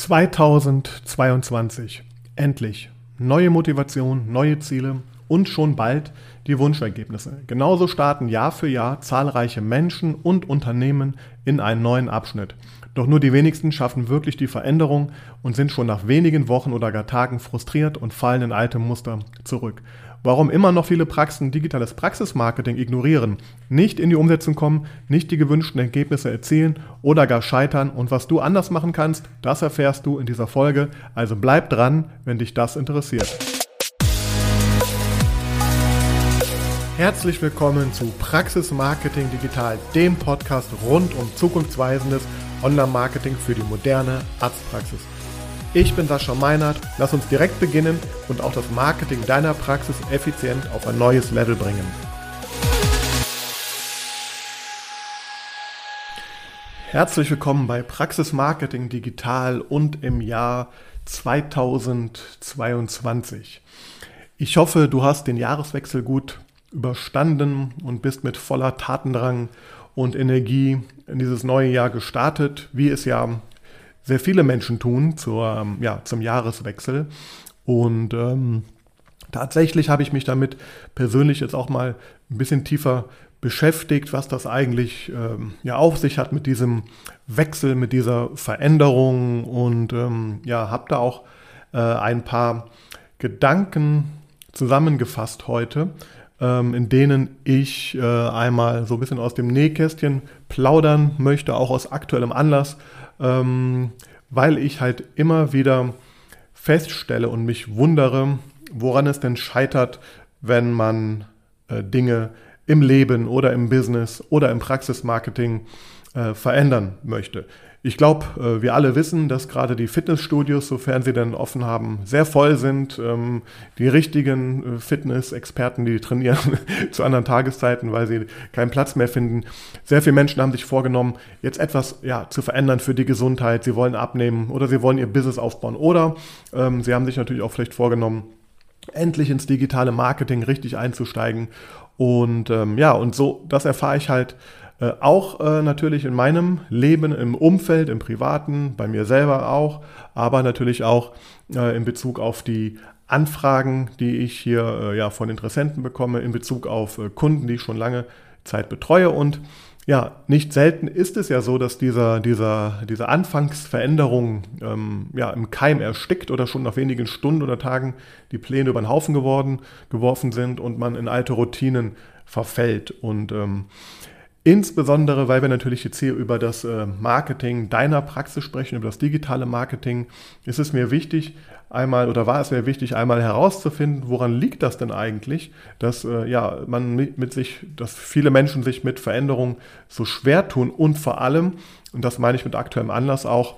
2022. Endlich. Neue Motivation, neue Ziele und schon bald die Wunschergebnisse. Genauso starten Jahr für Jahr zahlreiche Menschen und Unternehmen in einen neuen Abschnitt. Doch nur die wenigsten schaffen wirklich die Veränderung und sind schon nach wenigen Wochen oder gar Tagen frustriert und fallen in alte Muster zurück. Warum immer noch viele Praxen digitales Praxismarketing ignorieren, nicht in die Umsetzung kommen, nicht die gewünschten Ergebnisse erzielen oder gar scheitern und was du anders machen kannst, das erfährst du in dieser Folge. Also bleib dran, wenn dich das interessiert. Herzlich willkommen zu Praxis Marketing Digital, dem Podcast rund um zukunftsweisendes Online-Marketing für die moderne Arztpraxis. Ich bin Sascha Meinert. Lass uns direkt beginnen und auch das Marketing deiner Praxis effizient auf ein neues Level bringen. Herzlich willkommen bei Praxis Marketing Digital und im Jahr 2022. Ich hoffe, du hast den Jahreswechsel gut überstanden und bist mit voller Tatendrang und Energie in dieses neue Jahr gestartet, wie es ja sehr viele Menschen tun zur, ähm, ja, zum Jahreswechsel. Und ähm, tatsächlich habe ich mich damit persönlich jetzt auch mal ein bisschen tiefer beschäftigt, was das eigentlich ähm, ja auf sich hat mit diesem Wechsel, mit dieser Veränderung und ähm, ja, habe da auch äh, ein paar Gedanken zusammengefasst heute, ähm, in denen ich äh, einmal so ein bisschen aus dem Nähkästchen plaudern möchte, auch aus aktuellem Anlass, ähm, weil ich halt immer wieder feststelle und mich wundere, woran es denn scheitert, wenn man äh, Dinge im Leben oder im Business oder im Praxismarketing äh, verändern möchte. Ich glaube, äh, wir alle wissen, dass gerade die Fitnessstudios, sofern sie denn offen haben, sehr voll sind. Ähm, die richtigen äh, Fitness-Experten, die trainieren zu anderen Tageszeiten, weil sie keinen Platz mehr finden. Sehr viele Menschen haben sich vorgenommen, jetzt etwas ja, zu verändern für die Gesundheit. Sie wollen abnehmen oder sie wollen ihr Business aufbauen. Oder ähm, sie haben sich natürlich auch vielleicht vorgenommen, endlich ins digitale Marketing richtig einzusteigen. Und ähm, ja, und so, das erfahre ich halt äh, auch äh, natürlich in meinem Leben, im Umfeld, im Privaten, bei mir selber auch, aber natürlich auch äh, in Bezug auf die Anfragen, die ich hier äh, ja von Interessenten bekomme, in Bezug auf äh, Kunden, die ich schon lange Zeit betreue. Und ja, nicht selten ist es ja so, dass dieser, dieser, diese Anfangsveränderung ähm, ja, im Keim erstickt oder schon nach wenigen Stunden oder Tagen die Pläne über den Haufen geworden, geworfen sind und man in alte Routinen verfällt. Und ähm, Insbesondere, weil wir natürlich jetzt hier über das äh, Marketing deiner Praxis sprechen, über das digitale Marketing, ist es mir wichtig, einmal oder war es mir wichtig, einmal herauszufinden, woran liegt das denn eigentlich, dass äh, ja man mit sich, dass viele Menschen sich mit Veränderungen so schwer tun und vor allem, und das meine ich mit aktuellem Anlass auch,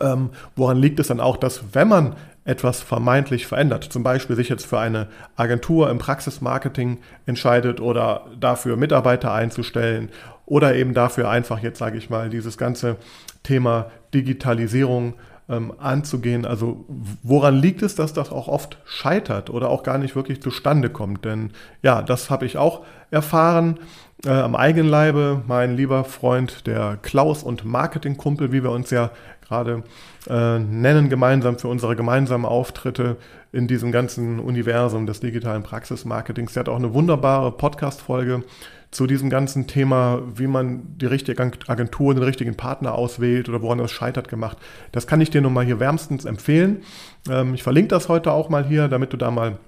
ähm, woran liegt es dann auch, dass wenn man etwas vermeintlich verändert, zum Beispiel sich jetzt für eine Agentur im Praxismarketing entscheidet oder dafür Mitarbeiter einzustellen oder eben dafür einfach jetzt, sage ich mal, dieses ganze Thema Digitalisierung ähm, anzugehen. Also woran liegt es, dass das auch oft scheitert oder auch gar nicht wirklich zustande kommt? Denn ja, das habe ich auch erfahren äh, am eigenen Leibe. Mein lieber Freund, der Klaus und Marketingkumpel, wie wir uns ja gerade äh, nennen, gemeinsam für unsere gemeinsamen Auftritte in diesem ganzen Universum des digitalen Praxismarketings. Der hat auch eine wunderbare Podcast-Folge zu diesem ganzen Thema, wie man die richtige Agentur, den richtigen Partner auswählt oder woran das scheitert gemacht. Das kann ich dir nun mal hier wärmstens empfehlen. Ähm, ich verlinke das heute auch mal hier, damit du da mal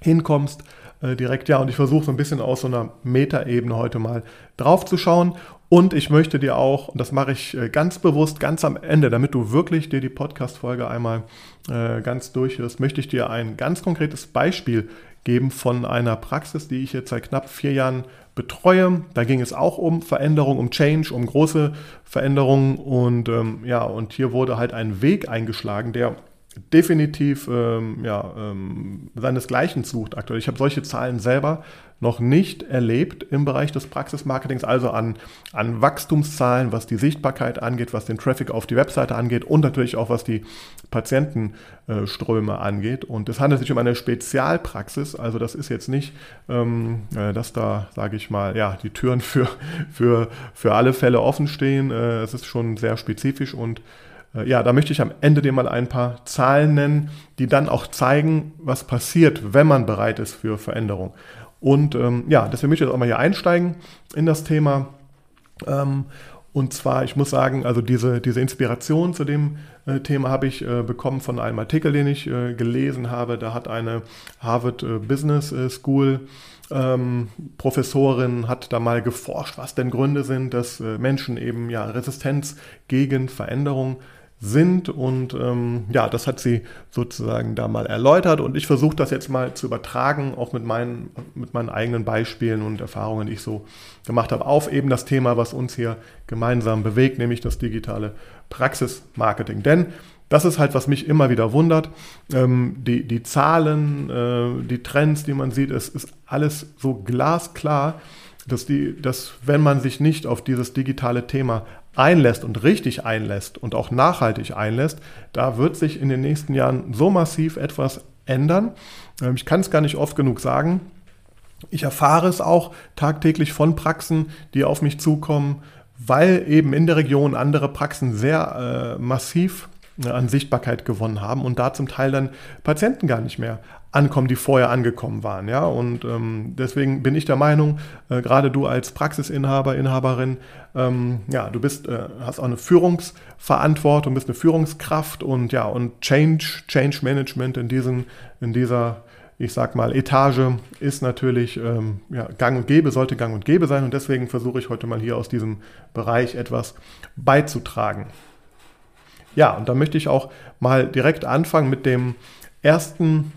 hinkommst äh, direkt. Ja, und ich versuche so ein bisschen aus so einer Metaebene heute mal drauf zu schauen. Und ich möchte dir auch, und das mache ich äh, ganz bewusst, ganz am Ende, damit du wirklich dir die Podcast-Folge einmal äh, ganz durchhörst, möchte ich dir ein ganz konkretes Beispiel geben von einer Praxis, die ich jetzt seit knapp vier Jahren betreue. Da ging es auch um Veränderung, um Change, um große Veränderungen. Und ähm, ja, und hier wurde halt ein Weg eingeschlagen, der definitiv ähm, ja, ähm, seinesgleichen sucht aktuell. Ich habe solche Zahlen selber noch nicht erlebt im Bereich des Praxismarketings, also an, an Wachstumszahlen, was die Sichtbarkeit angeht, was den Traffic auf die Webseite angeht und natürlich auch was die Patientenströme angeht. Und es handelt sich um eine Spezialpraxis, also das ist jetzt nicht, ähm, äh, dass da, sage ich mal, ja, die Türen für, für, für alle Fälle offen stehen. Äh, es ist schon sehr spezifisch und äh, ja, da möchte ich am Ende dir mal ein paar Zahlen nennen, die dann auch zeigen, was passiert, wenn man bereit ist für Veränderung. Und ähm, ja, deswegen möchte ich jetzt auch mal hier einsteigen in das Thema. Ähm, und zwar, ich muss sagen, also diese, diese Inspiration zu dem äh, Thema habe ich äh, bekommen von einem Artikel, den ich äh, gelesen habe. Da hat eine Harvard äh, Business äh, School ähm, Professorin hat da mal geforscht, was denn Gründe sind, dass äh, Menschen eben ja Resistenz gegen Veränderung sind. Und ähm, ja, das hat sie sozusagen da mal erläutert. Und ich versuche das jetzt mal zu übertragen, auch mit meinen, mit meinen eigenen Beispielen und Erfahrungen, die ich so gemacht habe, auf eben das Thema, was uns hier gemeinsam bewegt, nämlich das digitale Praxismarketing. Denn das ist halt, was mich immer wieder wundert. Ähm, die, die Zahlen, äh, die Trends, die man sieht, es ist alles so glasklar, dass, die, dass wenn man sich nicht auf dieses digitale Thema einlässt und richtig einlässt und auch nachhaltig einlässt, da wird sich in den nächsten Jahren so massiv etwas ändern. Ähm, ich kann es gar nicht oft genug sagen. Ich erfahre es auch tagtäglich von Praxen, die auf mich zukommen, weil eben in der Region andere Praxen sehr äh, massiv an Sichtbarkeit gewonnen haben und da zum Teil dann Patienten gar nicht mehr ankommen, die vorher angekommen waren. Ja? Und ähm, deswegen bin ich der Meinung, äh, gerade du als Praxisinhaber, Inhaberin, ähm, ja, du bist, äh, hast auch eine Führungsverantwortung, bist eine Führungskraft und ja, und Change, Change Management in diesen, in dieser ich sag mal, Etage ist natürlich ähm, ja, gang und gäbe, sollte gang und gäbe sein und deswegen versuche ich heute mal hier aus diesem Bereich etwas beizutragen. Ja, und da möchte ich auch mal direkt anfangen mit dem ersten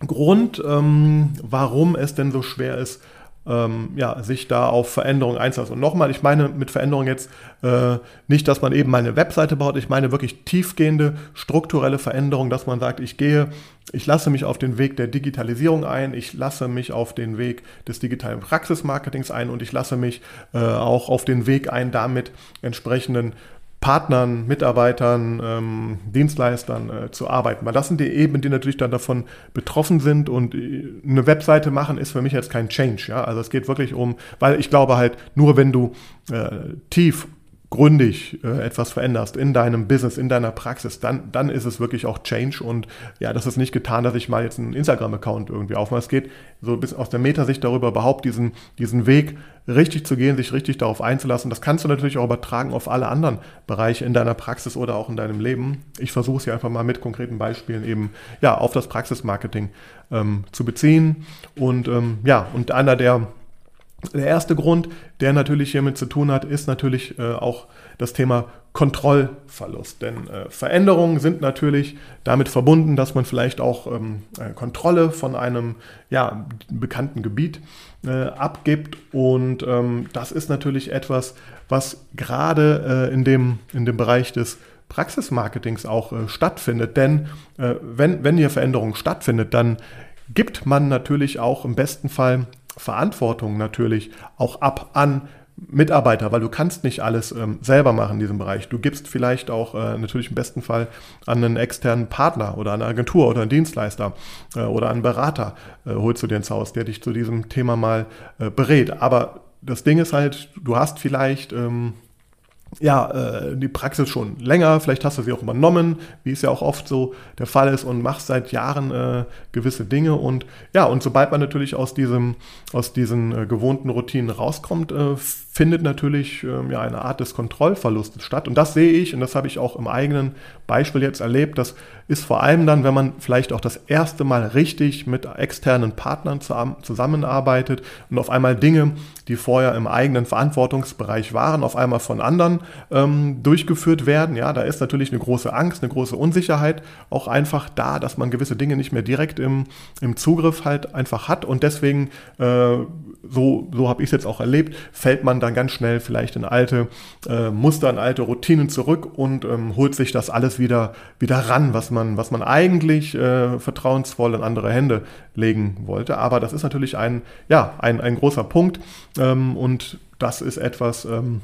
Grund, ähm, warum es denn so schwer ist, ähm, ja, sich da auf Veränderungen einzulassen. Und nochmal, ich meine mit Veränderung jetzt äh, nicht, dass man eben mal eine Webseite baut, ich meine wirklich tiefgehende strukturelle Veränderung, dass man sagt, ich gehe, ich lasse mich auf den Weg der Digitalisierung ein, ich lasse mich auf den Weg des digitalen Praxismarketings ein. Und ich lasse mich äh, auch auf den Weg ein, damit entsprechenden Partnern, Mitarbeitern, ähm, Dienstleistern äh, zu arbeiten. Weil das sind die Ebenen, die natürlich dann davon betroffen sind und äh, eine Webseite machen ist für mich jetzt kein Change. Ja? Also es geht wirklich um, weil ich glaube halt, nur wenn du äh, tief gründig äh, etwas veränderst in deinem Business, in deiner Praxis, dann, dann ist es wirklich auch Change. Und ja, das ist nicht getan, dass ich mal jetzt einen Instagram-Account irgendwie aufmache. Es geht so bis aus der Metasicht darüber überhaupt diesen, diesen Weg richtig zu gehen, sich richtig darauf einzulassen. Das kannst du natürlich auch übertragen auf alle anderen Bereiche in deiner Praxis oder auch in deinem Leben. Ich versuche es hier einfach mal mit konkreten Beispielen eben ja, auf das Praxismarketing ähm, zu beziehen. Und ähm, ja, und einer der der erste Grund, der natürlich hiermit zu tun hat, ist natürlich äh, auch das Thema Kontrollverlust. Denn äh, Veränderungen sind natürlich damit verbunden, dass man vielleicht auch ähm, Kontrolle von einem ja, bekannten Gebiet äh, abgibt. Und ähm, das ist natürlich etwas, was gerade äh, in, dem, in dem Bereich des Praxismarketings auch äh, stattfindet. Denn äh, wenn, wenn hier Veränderung stattfindet, dann gibt man natürlich auch im besten Fall Verantwortung natürlich auch ab an Mitarbeiter, weil du kannst nicht alles ähm, selber machen in diesem Bereich. Du gibst vielleicht auch äh, natürlich im besten Fall an einen externen Partner oder eine Agentur oder einen Dienstleister äh, oder einen Berater äh, holst du dir ins Haus, der dich zu diesem Thema mal äh, berät. Aber das Ding ist halt, du hast vielleicht ähm, ja, äh, die Praxis schon länger, vielleicht hast du sie auch übernommen, wie es ja auch oft so der Fall ist und machst seit Jahren äh, gewisse Dinge. Und ja, und sobald man natürlich aus diesem, aus diesen äh, gewohnten Routinen rauskommt, äh, findet natürlich ähm, ja eine Art des Kontrollverlustes statt und das sehe ich und das habe ich auch im eigenen Beispiel jetzt erlebt, das ist vor allem dann, wenn man vielleicht auch das erste Mal richtig mit externen Partnern zusammenarbeitet und auf einmal Dinge, die vorher im eigenen Verantwortungsbereich waren, auf einmal von anderen ähm, durchgeführt werden. Ja, da ist natürlich eine große Angst, eine große Unsicherheit auch einfach da, dass man gewisse Dinge nicht mehr direkt im, im Zugriff halt einfach hat und deswegen, äh, so, so habe ich es jetzt auch erlebt, fällt man dann ganz schnell vielleicht in alte äh, Muster, in alte Routinen zurück und ähm, holt sich das alles wieder, wieder ran, was man, was man eigentlich äh, vertrauensvoll in andere Hände legen wollte. Aber das ist natürlich ein, ja, ein, ein großer Punkt ähm, und das ist etwas, ähm,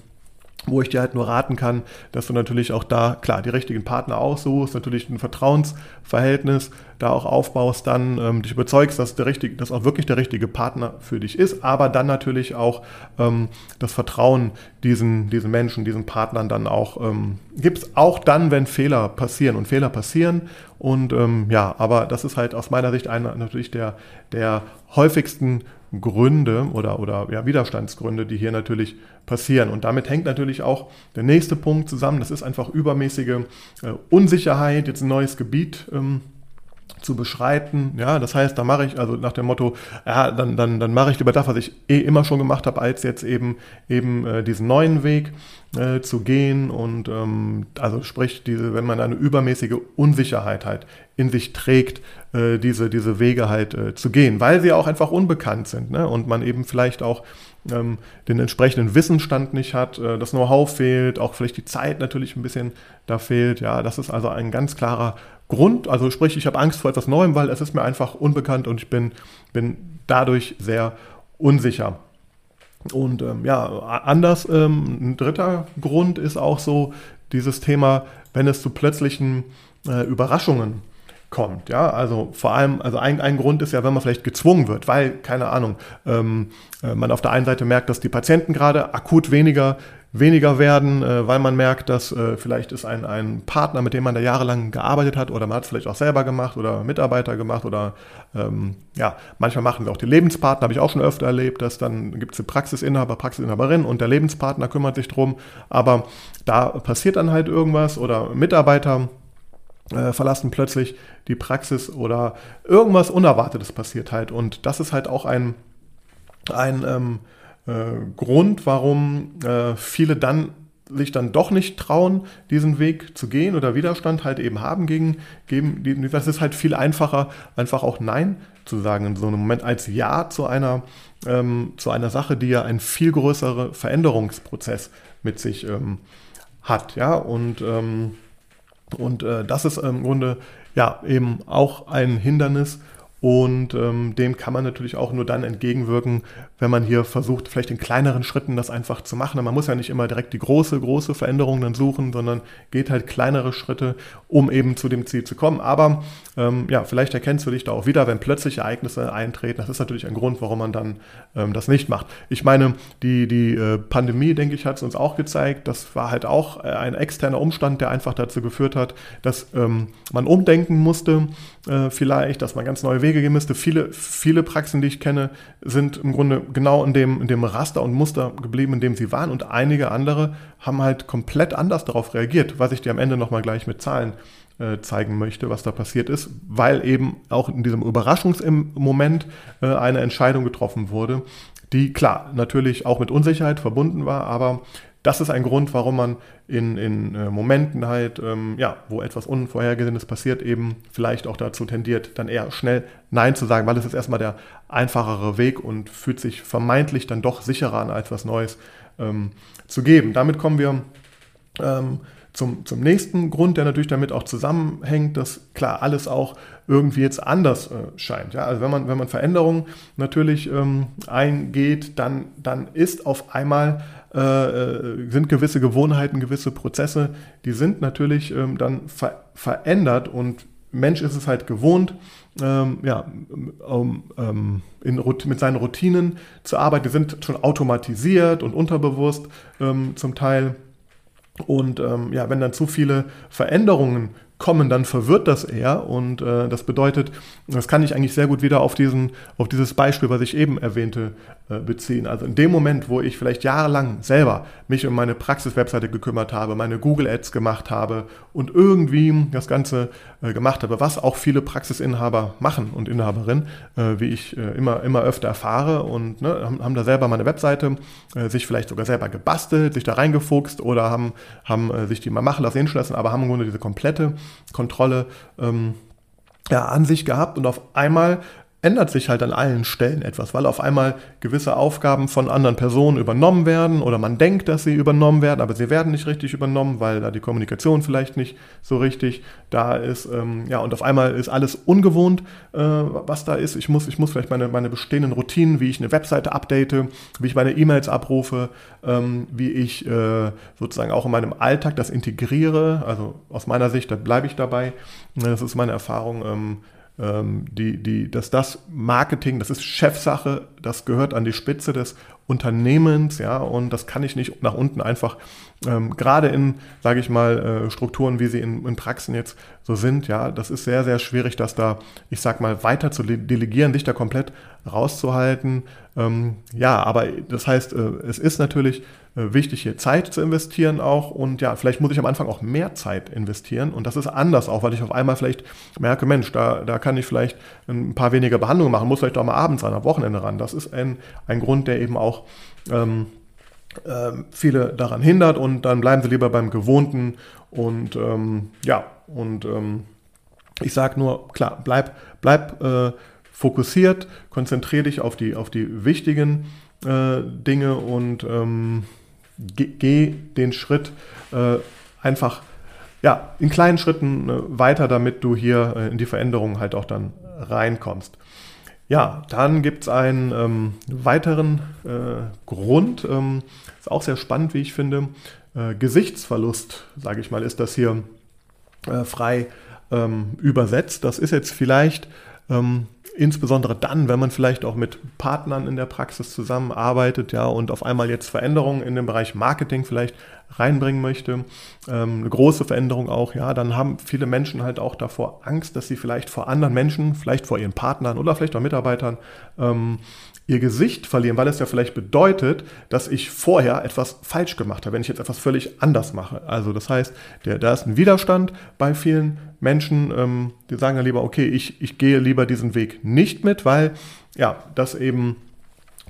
wo ich dir halt nur raten kann, dass du natürlich auch da, klar, die richtigen Partner aussuchst, natürlich ein Vertrauensverhältnis da auch aufbaust, dann ähm, dich überzeugst, dass der richtige, dass auch wirklich der richtige Partner für dich ist, aber dann natürlich auch ähm, das Vertrauen diesen, diesen Menschen, diesen Partnern dann auch ähm, gibst, auch dann, wenn Fehler passieren und Fehler passieren. Und ähm, ja, aber das ist halt aus meiner Sicht einer natürlich der, der häufigsten Gründe oder, oder ja, Widerstandsgründe, die hier natürlich passieren. Und damit hängt natürlich auch der nächste Punkt zusammen. Das ist einfach übermäßige äh, Unsicherheit, jetzt ein neues Gebiet ähm, zu beschreiten. Ja, das heißt, da mache ich, also nach dem Motto, ja, dann, dann, dann mache ich lieber das, was ich eh immer schon gemacht habe, als jetzt eben, eben äh, diesen neuen Weg äh, zu gehen. Und ähm, also sprich, diese, wenn man eine übermäßige Unsicherheit halt in sich trägt, äh, diese, diese Wege halt äh, zu gehen, weil sie auch einfach unbekannt sind ne? und man eben vielleicht auch ähm, den entsprechenden Wissensstand nicht hat, äh, das Know-how fehlt, auch vielleicht die Zeit natürlich ein bisschen da fehlt. Ja, das ist also ein ganz klarer Grund. Also sprich, ich habe Angst vor etwas Neuem, weil es ist mir einfach unbekannt und ich bin, bin dadurch sehr unsicher. Und ähm, ja, anders, ähm, ein dritter Grund ist auch so dieses Thema, wenn es zu plötzlichen äh, Überraschungen kommt. Ja, also vor allem, also ein, ein Grund ist ja, wenn man vielleicht gezwungen wird, weil, keine Ahnung, ähm, äh, man auf der einen Seite merkt, dass die Patienten gerade akut weniger weniger werden, äh, weil man merkt, dass äh, vielleicht ist ein, ein Partner, mit dem man da jahrelang gearbeitet hat oder man hat es vielleicht auch selber gemacht oder Mitarbeiter gemacht oder ähm, ja, manchmal machen wir auch die Lebenspartner, habe ich auch schon öfter erlebt, dass dann gibt es den Praxisinhaber, Praxisinhaberin und der Lebenspartner kümmert sich drum, aber da passiert dann halt irgendwas oder Mitarbeiter äh, verlassen plötzlich die Praxis oder irgendwas Unerwartetes passiert halt. Und das ist halt auch ein, ein ähm, äh, Grund, warum äh, viele dann sich dann doch nicht trauen, diesen Weg zu gehen oder Widerstand halt eben haben gegen, gegen das ist halt viel einfacher, einfach auch Nein zu sagen in so einem Moment als Ja zu einer, ähm, zu einer Sache, die ja einen viel größeren Veränderungsprozess mit sich ähm, hat, ja, und, ähm, und äh, das ist im Grunde ja eben auch ein Hindernis, und ähm, dem kann man natürlich auch nur dann entgegenwirken, wenn man hier versucht, vielleicht in kleineren Schritten das einfach zu machen. Man muss ja nicht immer direkt die große, große Veränderung dann suchen, sondern geht halt kleinere Schritte, um eben zu dem Ziel zu kommen. Aber ähm, ja, vielleicht erkennst du dich da auch wieder, wenn plötzliche Ereignisse eintreten. Das ist natürlich ein Grund, warum man dann ähm, das nicht macht. Ich meine, die, die äh, Pandemie, denke ich, hat es uns auch gezeigt. Das war halt auch äh, ein externer Umstand, der einfach dazu geführt hat, dass ähm, man umdenken musste, äh, vielleicht, dass man ganz neue Wege gehen müsste. Viele, viele Praxen, die ich kenne, sind im Grunde genau in dem, in dem Raster und Muster geblieben, in dem sie waren. Und einige andere haben halt komplett anders darauf reagiert, was ich dir am Ende nochmal gleich mit Zahlen äh, zeigen möchte, was da passiert ist, weil eben auch in diesem Überraschungsmoment äh, eine Entscheidung getroffen wurde, die klar natürlich auch mit Unsicherheit verbunden war, aber das ist ein Grund, warum man in, in äh, Momenten halt, ähm, ja, wo etwas Unvorhergesehenes passiert, eben vielleicht auch dazu tendiert, dann eher schnell Nein zu sagen, weil es ist erstmal der einfachere Weg und fühlt sich vermeintlich dann doch sicherer an, als was Neues ähm, zu geben. Damit kommen wir ähm, zum, zum nächsten Grund, der natürlich damit auch zusammenhängt, dass klar alles auch irgendwie jetzt anders äh, scheint. Ja? Also wenn man, wenn man Veränderungen natürlich ähm, eingeht, dann, dann ist auf einmal äh, äh, sind gewisse Gewohnheiten, gewisse Prozesse, die sind natürlich ähm, dann ver verändert und Mensch ist es halt gewohnt, ähm, ja, ähm, in, mit seinen Routinen zu arbeiten. Die sind schon automatisiert und unterbewusst ähm, zum Teil. Und ähm, ja, wenn dann zu viele Veränderungen kommen, dann verwirrt das eher. Und äh, das bedeutet, das kann ich eigentlich sehr gut wieder auf, diesen, auf dieses Beispiel, was ich eben erwähnte, äh, beziehen. Also in dem Moment, wo ich vielleicht jahrelang selber mich um meine Praxiswebseite gekümmert habe, meine Google Ads gemacht habe und irgendwie das Ganze äh, gemacht habe, was auch viele Praxisinhaber machen und Inhaberinnen, äh, wie ich äh, immer, immer öfter erfahre und ne, haben, haben, da selber meine Webseite, äh, sich vielleicht sogar selber gebastelt, sich da reingefuchst oder haben, haben sich die mal machen lassen, hinschlassen, aber haben im Grunde diese komplette Kontrolle ähm, ja, an sich gehabt. Und auf einmal ändert sich halt an allen Stellen etwas, weil auf einmal gewisse Aufgaben von anderen Personen übernommen werden oder man denkt, dass sie übernommen werden, aber sie werden nicht richtig übernommen, weil da die Kommunikation vielleicht nicht so richtig da ist. Ähm, ja, und auf einmal ist alles ungewohnt, äh, was da ist. Ich muss, ich muss vielleicht meine, meine bestehenden Routinen, wie ich eine Webseite update, wie ich meine E-Mails abrufe, ähm, wie ich äh, sozusagen auch in meinem Alltag das integriere. Also aus meiner Sicht, da bleibe ich dabei. Das ist meine Erfahrung. Ähm, ähm, die, die, dass das Marketing, das ist Chefsache, das gehört an die Spitze des Unternehmens, ja, und das kann ich nicht nach unten einfach, ähm, gerade in, sage ich mal, äh, Strukturen, wie sie in, in Praxen jetzt so sind, ja, das ist sehr, sehr schwierig, das da, ich sag mal, weiter zu delegieren, dich da komplett rauszuhalten. Ähm, ja, aber das heißt, äh, es ist natürlich wichtig, hier Zeit zu investieren auch. Und ja, vielleicht muss ich am Anfang auch mehr Zeit investieren. Und das ist anders auch, weil ich auf einmal vielleicht merke, Mensch, da, da kann ich vielleicht ein paar weniger Behandlungen machen, muss vielleicht auch mal abends an, am Wochenende ran. Das ist ein, ein Grund, der eben auch ähm, äh, viele daran hindert. Und dann bleiben sie lieber beim Gewohnten. Und ähm, ja, und ähm, ich sage nur, klar, bleib, bleib äh, fokussiert, konzentriere dich auf die, auf die wichtigen äh, Dinge und ähm, geh den Schritt äh, einfach ja, in kleinen Schritten äh, weiter, damit du hier äh, in die Veränderungen halt auch dann reinkommst. Ja, dann gibt es einen ähm, weiteren äh, Grund, ähm, ist auch sehr spannend, wie ich finde. Äh, Gesichtsverlust, sage ich mal, ist das hier äh, frei ähm, übersetzt. Das ist jetzt vielleicht ähm, insbesondere dann, wenn man vielleicht auch mit Partnern in der Praxis zusammenarbeitet, ja, und auf einmal jetzt Veränderungen in dem Bereich Marketing vielleicht reinbringen möchte, ähm, eine große Veränderung auch, ja, dann haben viele Menschen halt auch davor Angst, dass sie vielleicht vor anderen Menschen, vielleicht vor ihren Partnern oder vielleicht auch Mitarbeitern ähm, ihr Gesicht verlieren, weil es ja vielleicht bedeutet, dass ich vorher etwas falsch gemacht habe, wenn ich jetzt etwas völlig anders mache. Also das heißt, der, da ist ein Widerstand bei vielen Menschen, ähm, die sagen ja lieber, okay, ich, ich gehe lieber diesen Weg nicht mit, weil ja, das eben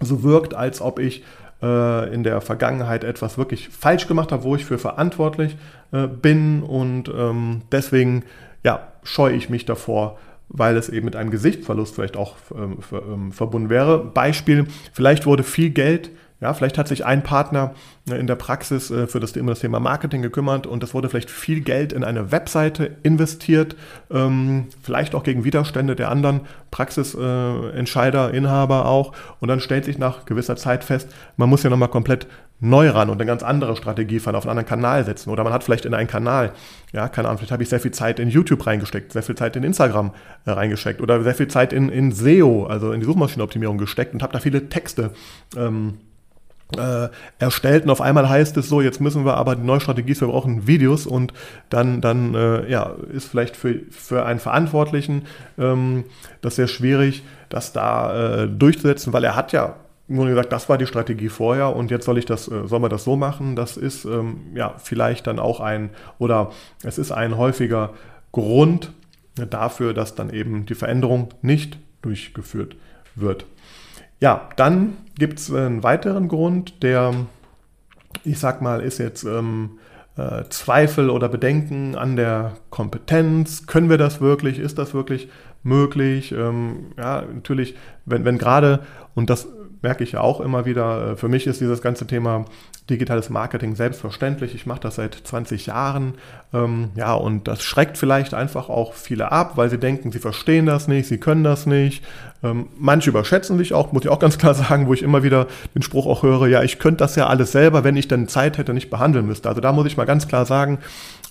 so wirkt, als ob ich äh, in der Vergangenheit etwas wirklich falsch gemacht habe, wo ich für verantwortlich äh, bin und ähm, deswegen ja, scheue ich mich davor, weil es eben mit einem Gesichtsverlust vielleicht auch ähm, ähm, verbunden wäre. Beispiel, vielleicht wurde viel Geld ja, vielleicht hat sich ein Partner äh, in der Praxis äh, für das, das Thema Marketing gekümmert und es wurde vielleicht viel Geld in eine Webseite investiert, ähm, vielleicht auch gegen Widerstände der anderen Praxisentscheider, Inhaber auch. Und dann stellt sich nach gewisser Zeit fest, man muss ja nochmal komplett neu ran und eine ganz andere Strategie fahren, auf einen anderen Kanal setzen. Oder man hat vielleicht in einen Kanal, ja, keine Ahnung, vielleicht habe ich sehr viel Zeit in YouTube reingesteckt, sehr viel Zeit in Instagram äh, reingesteckt oder sehr viel Zeit in, in SEO, also in die Suchmaschinenoptimierung gesteckt und habe da viele Texte ähm, äh, erstellt und auf einmal heißt es so, jetzt müssen wir aber die neue Strategie ist, wir brauchen Videos und dann, dann äh, ja, ist vielleicht für, für einen Verantwortlichen ähm, das sehr schwierig, das da äh, durchzusetzen, weil er hat ja nur gesagt, das war die Strategie vorher und jetzt soll ich das, äh, soll man das so machen? Das ist ähm, ja vielleicht dann auch ein oder es ist ein häufiger Grund dafür, dass dann eben die Veränderung nicht durchgeführt wird. Ja, dann gibt es einen weiteren Grund, der, ich sag mal, ist jetzt ähm, äh, Zweifel oder Bedenken an der Kompetenz. Können wir das wirklich? Ist das wirklich möglich? Ähm, ja, natürlich, wenn, wenn gerade, und das merke ich ja auch immer wieder, äh, für mich ist dieses ganze Thema digitales Marketing selbstverständlich. Ich mache das seit 20 Jahren. Ähm, ja, und das schreckt vielleicht einfach auch viele ab, weil sie denken, sie verstehen das nicht, sie können das nicht. Ähm, manche überschätzen sich auch, muss ich auch ganz klar sagen, wo ich immer wieder den Spruch auch höre, ja, ich könnte das ja alles selber, wenn ich dann Zeit hätte, nicht behandeln müsste. Also da muss ich mal ganz klar sagen,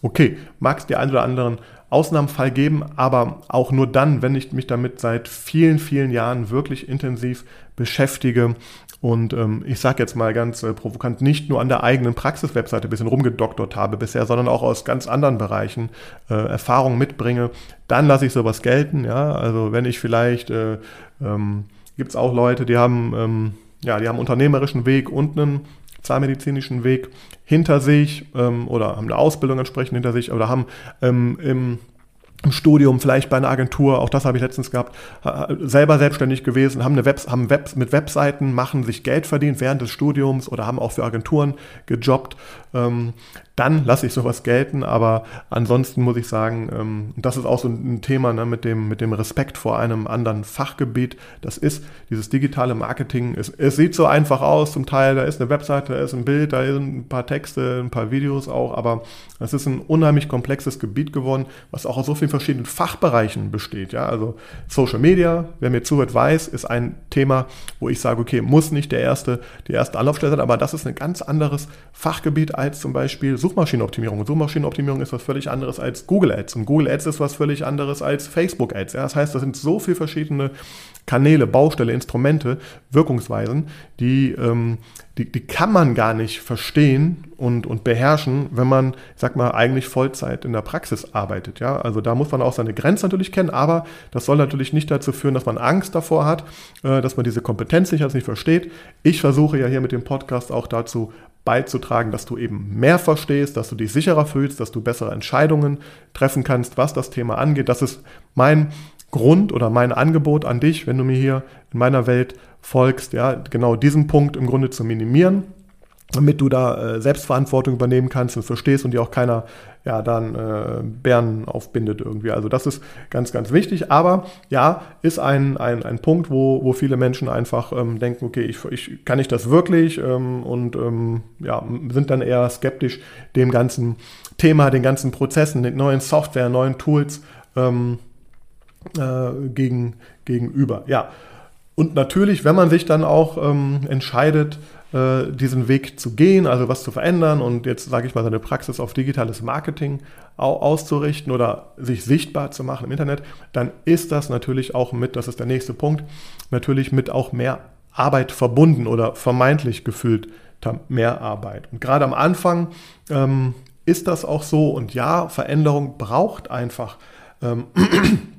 okay, mag es die ein oder anderen Ausnahmefall geben, aber auch nur dann, wenn ich mich damit seit vielen, vielen Jahren wirklich intensiv beschäftige und ähm, ich sage jetzt mal ganz äh, provokant, nicht nur an der eigenen Praxis-Webseite ein bisschen rumgedoktert habe bisher, sondern auch aus ganz anderen Bereichen äh, Erfahrungen mitbringe, dann lasse ich sowas gelten. Ja? Also wenn ich vielleicht, äh, ähm, gibt es auch Leute, die haben, ähm, ja, die haben unternehmerischen Weg und einen zahnmedizinischen Weg hinter sich ähm, oder haben eine Ausbildung entsprechend hinter sich oder haben ähm, im im Studium, vielleicht bei einer Agentur, auch das habe ich letztens gehabt, selber selbstständig gewesen, haben, eine Web, haben Web, mit Webseiten, machen sich Geld verdient während des Studiums oder haben auch für Agenturen gejobbt. Ähm, dann lasse ich sowas gelten. Aber ansonsten muss ich sagen, ähm, das ist auch so ein Thema ne, mit, dem, mit dem Respekt vor einem anderen Fachgebiet. Das ist dieses digitale Marketing. Es, es sieht so einfach aus zum Teil. Da ist eine Webseite, da ist ein Bild, da sind ein paar Texte, ein paar Videos auch. Aber es ist ein unheimlich komplexes Gebiet geworden, was auch aus so vielen verschiedenen Fachbereichen besteht. Ja? Also Social Media, wer mir zuhört, weiß, ist ein Thema, wo ich sage, okay, muss nicht der erste, die erste Anlaufstelle sein, aber das ist ein ganz anderes Fachgebiet als zum Beispiel Suchmaschinenoptimierung. Suchmaschinenoptimierung ist was völlig anderes als Google Ads und Google Ads ist was völlig anderes als Facebook Ads. Ja? Das heißt, das sind so viele verschiedene Kanäle, Baustelle, Instrumente, Wirkungsweisen, die, ähm, die, die kann man gar nicht verstehen und, und beherrschen, wenn man, sag mal, eigentlich Vollzeit in der Praxis arbeitet. Ja? Also da muss man auch seine Grenzen natürlich kennen, aber das soll natürlich nicht dazu führen, dass man Angst davor hat, äh, dass man diese Kompetenz nicht, nicht versteht. Ich versuche ja hier mit dem Podcast auch dazu beizutragen, dass du eben mehr verstehst, dass du dich sicherer fühlst, dass du bessere Entscheidungen treffen kannst, was das Thema angeht. Das ist mein Grund oder mein Angebot an dich, wenn du mir hier in meiner Welt folgst, ja, genau diesen Punkt im Grunde zu minimieren, damit du da äh, Selbstverantwortung übernehmen kannst und verstehst und dir auch keiner ja dann äh, Bären aufbindet irgendwie. Also das ist ganz, ganz wichtig. Aber ja, ist ein, ein, ein Punkt, wo, wo viele Menschen einfach ähm, denken, okay, ich, ich, kann ich das wirklich ähm, und ähm, ja, sind dann eher skeptisch dem ganzen Thema, den ganzen Prozessen, den neuen Software, neuen Tools ähm, äh, gegen, gegenüber. Ja. Und natürlich, wenn man sich dann auch ähm, entscheidet, äh, diesen Weg zu gehen, also was zu verändern und jetzt sage ich mal seine Praxis auf digitales Marketing auszurichten oder sich sichtbar zu machen im Internet, dann ist das natürlich auch mit, das ist der nächste Punkt, natürlich mit auch mehr Arbeit verbunden oder vermeintlich gefühlt mehr Arbeit. Und gerade am Anfang ähm, ist das auch so und ja, Veränderung braucht einfach ähm,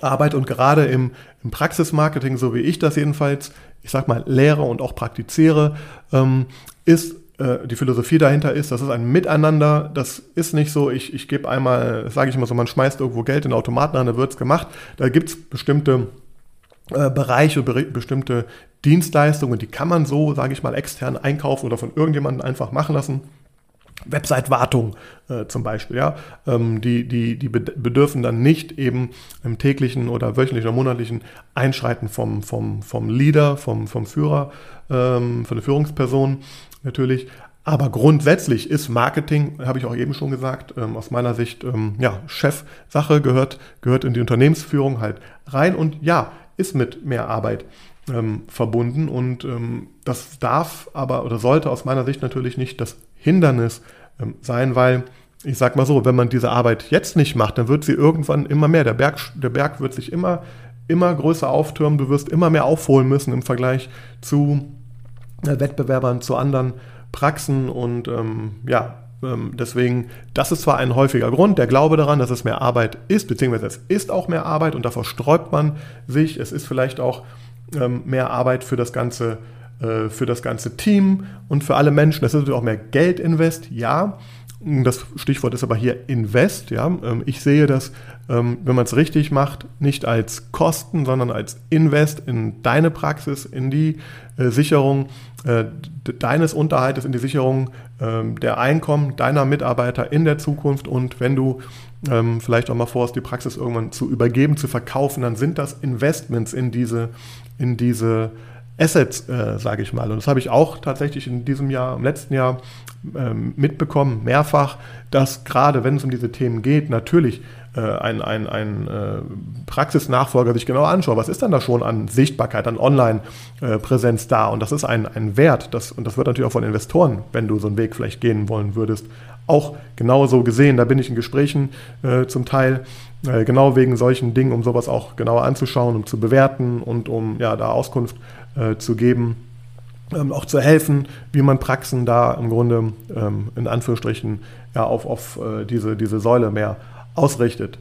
Arbeit und gerade im, im, Praxismarketing, so wie ich das jedenfalls, ich sag mal, lehre und auch praktiziere, ähm, ist äh, die Philosophie dahinter ist, das ist ein Miteinander, das ist nicht so, ich, ich gebe einmal, sage ich immer so, man schmeißt irgendwo Geld in den Automaten an, dann wird es gemacht. Da gibt es bestimmte äh, Bereiche, be bestimmte Dienstleistungen, die kann man so, sage ich mal, extern einkaufen oder von irgendjemandem einfach machen lassen. Website-Wartung äh, zum Beispiel, ja, ähm, die, die, die bedürfen dann nicht eben im täglichen oder wöchentlichen oder monatlichen Einschreiten vom, vom, vom Leader, vom, vom Führer, ähm, von der Führungsperson natürlich. Aber grundsätzlich ist Marketing, habe ich auch eben schon gesagt, ähm, aus meiner Sicht, ähm, ja, Chefsache gehört, gehört in die Unternehmensführung halt rein und ja, ist mit mehr Arbeit ähm, verbunden und ähm, das darf aber oder sollte aus meiner Sicht natürlich nicht das Hindernis ähm, sein, weil ich sag mal so, wenn man diese Arbeit jetzt nicht macht, dann wird sie irgendwann immer mehr. Der Berg, der Berg wird sich immer, immer größer auftürmen. Du wirst immer mehr aufholen müssen im Vergleich zu äh, Wettbewerbern, zu anderen Praxen und ähm, ja, ähm, deswegen, das ist zwar ein häufiger Grund, der Glaube daran, dass es mehr Arbeit ist, beziehungsweise es ist auch mehr Arbeit und davor sträubt man sich. Es ist vielleicht auch ähm, mehr Arbeit für das ganze äh, für das ganze Team und für alle Menschen. Das ist natürlich auch mehr Geld invest, ja. Das Stichwort ist aber hier Invest. Ja. Ähm, ich sehe das, ähm, wenn man es richtig macht, nicht als Kosten, sondern als Invest in deine Praxis, in die äh, Sicherung äh, deines Unterhaltes, in die Sicherung ähm, der Einkommen deiner Mitarbeiter in der Zukunft. Und wenn du vielleicht auch mal vorhast, die Praxis irgendwann zu übergeben, zu verkaufen, dann sind das Investments in diese, in diese Assets, äh, sage ich mal. Und das habe ich auch tatsächlich in diesem Jahr, im letzten Jahr ähm, mitbekommen, mehrfach, dass gerade wenn es um diese Themen geht, natürlich äh, ein, ein, ein äh, Praxisnachfolger sich genau anschaut, was ist denn da schon an Sichtbarkeit, an Online-Präsenz äh, da? Und das ist ein, ein Wert, das, und das wird natürlich auch von Investoren, wenn du so einen Weg vielleicht gehen wollen würdest, auch genauso gesehen. Da bin ich in Gesprächen äh, zum Teil äh, genau wegen solchen Dingen, um sowas auch genauer anzuschauen, um zu bewerten und um ja, da Auskunft äh, zu geben, ähm, auch zu helfen, wie man Praxen da im Grunde ähm, in Anführungsstrichen ja, auf, auf äh, diese, diese Säule mehr ausrichtet.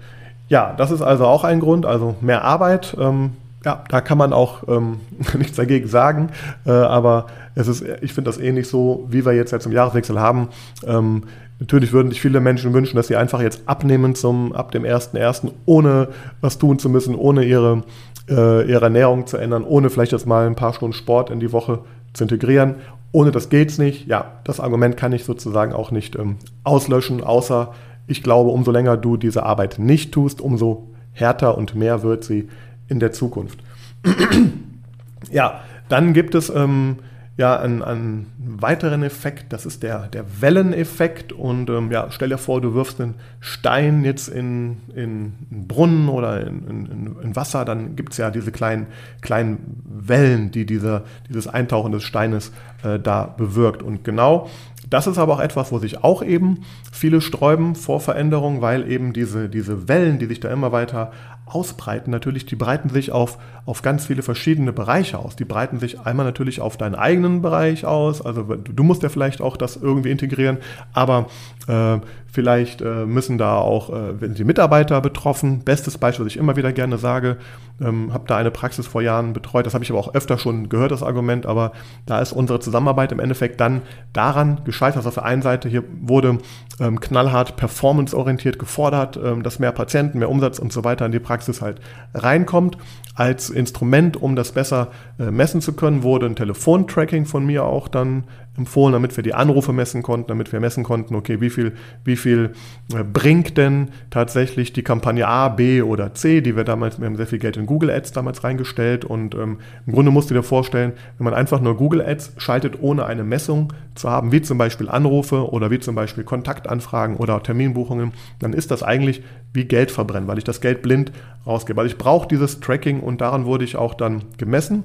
Ja, das ist also auch ein Grund, also mehr Arbeit. Ähm, ja, da kann man auch ähm, nichts dagegen sagen, äh, aber es ist, ich finde das ähnlich so, wie wir jetzt ja zum Jahreswechsel haben. Ähm, Natürlich würden sich viele Menschen wünschen, dass sie einfach jetzt abnehmen zum ab dem 1.1., ohne was tun zu müssen, ohne ihre, äh, ihre Ernährung zu ändern, ohne vielleicht jetzt mal ein paar Stunden Sport in die Woche zu integrieren, ohne das geht's nicht. Ja, das Argument kann ich sozusagen auch nicht ähm, auslöschen, außer ich glaube, umso länger du diese Arbeit nicht tust, umso härter und mehr wird sie in der Zukunft. ja, dann gibt es ähm, ja einen, einen, weiteren Effekt, das ist der, der Welleneffekt. Und ähm, ja, stell dir vor, du wirfst einen Stein jetzt in, in einen Brunnen oder in, in, in Wasser, dann gibt es ja diese kleinen, kleinen Wellen, die diese, dieses Eintauchen des Steines äh, da bewirkt. Und genau das ist aber auch etwas, wo sich auch eben viele sträuben vor Veränderungen, weil eben diese, diese Wellen, die sich da immer weiter ausbreiten, natürlich, die breiten sich auf, auf ganz viele verschiedene Bereiche aus. Die breiten sich einmal natürlich auf deinen eigenen Bereich aus. Also du musst ja vielleicht auch das irgendwie integrieren, aber äh, vielleicht äh, müssen da auch, äh, die Mitarbeiter betroffen. Bestes Beispiel, was ich immer wieder gerne sage, ähm, habe da eine Praxis vor Jahren betreut. Das habe ich aber auch öfter schon gehört, das Argument. Aber da ist unsere Zusammenarbeit im Endeffekt dann daran gescheitert, dass auf der einen Seite hier wurde ähm, knallhart performanceorientiert gefordert, ähm, dass mehr Patienten, mehr Umsatz und so weiter in die Praxis halt reinkommt. Als Instrument, um das besser äh, messen zu können, wurde ein Telefontracking von mir auch dann empfohlen, damit wir die Anrufe messen konnten, damit wir messen konnten, okay, wie viel, wie viel äh, bringt denn tatsächlich die Kampagne A, B oder C, die wir damals, wir haben sehr viel Geld in Google Ads damals reingestellt und ähm, im Grunde musst du dir vorstellen, wenn man einfach nur Google Ads schaltet, ohne eine Messung zu haben, wie zum Beispiel Anrufe oder wie zum Beispiel Kontaktanfragen oder Terminbuchungen, dann ist das eigentlich wie Geld verbrennen, weil ich das Geld blind rausgebe. Also ich brauche dieses Tracking und daran wurde ich auch dann gemessen.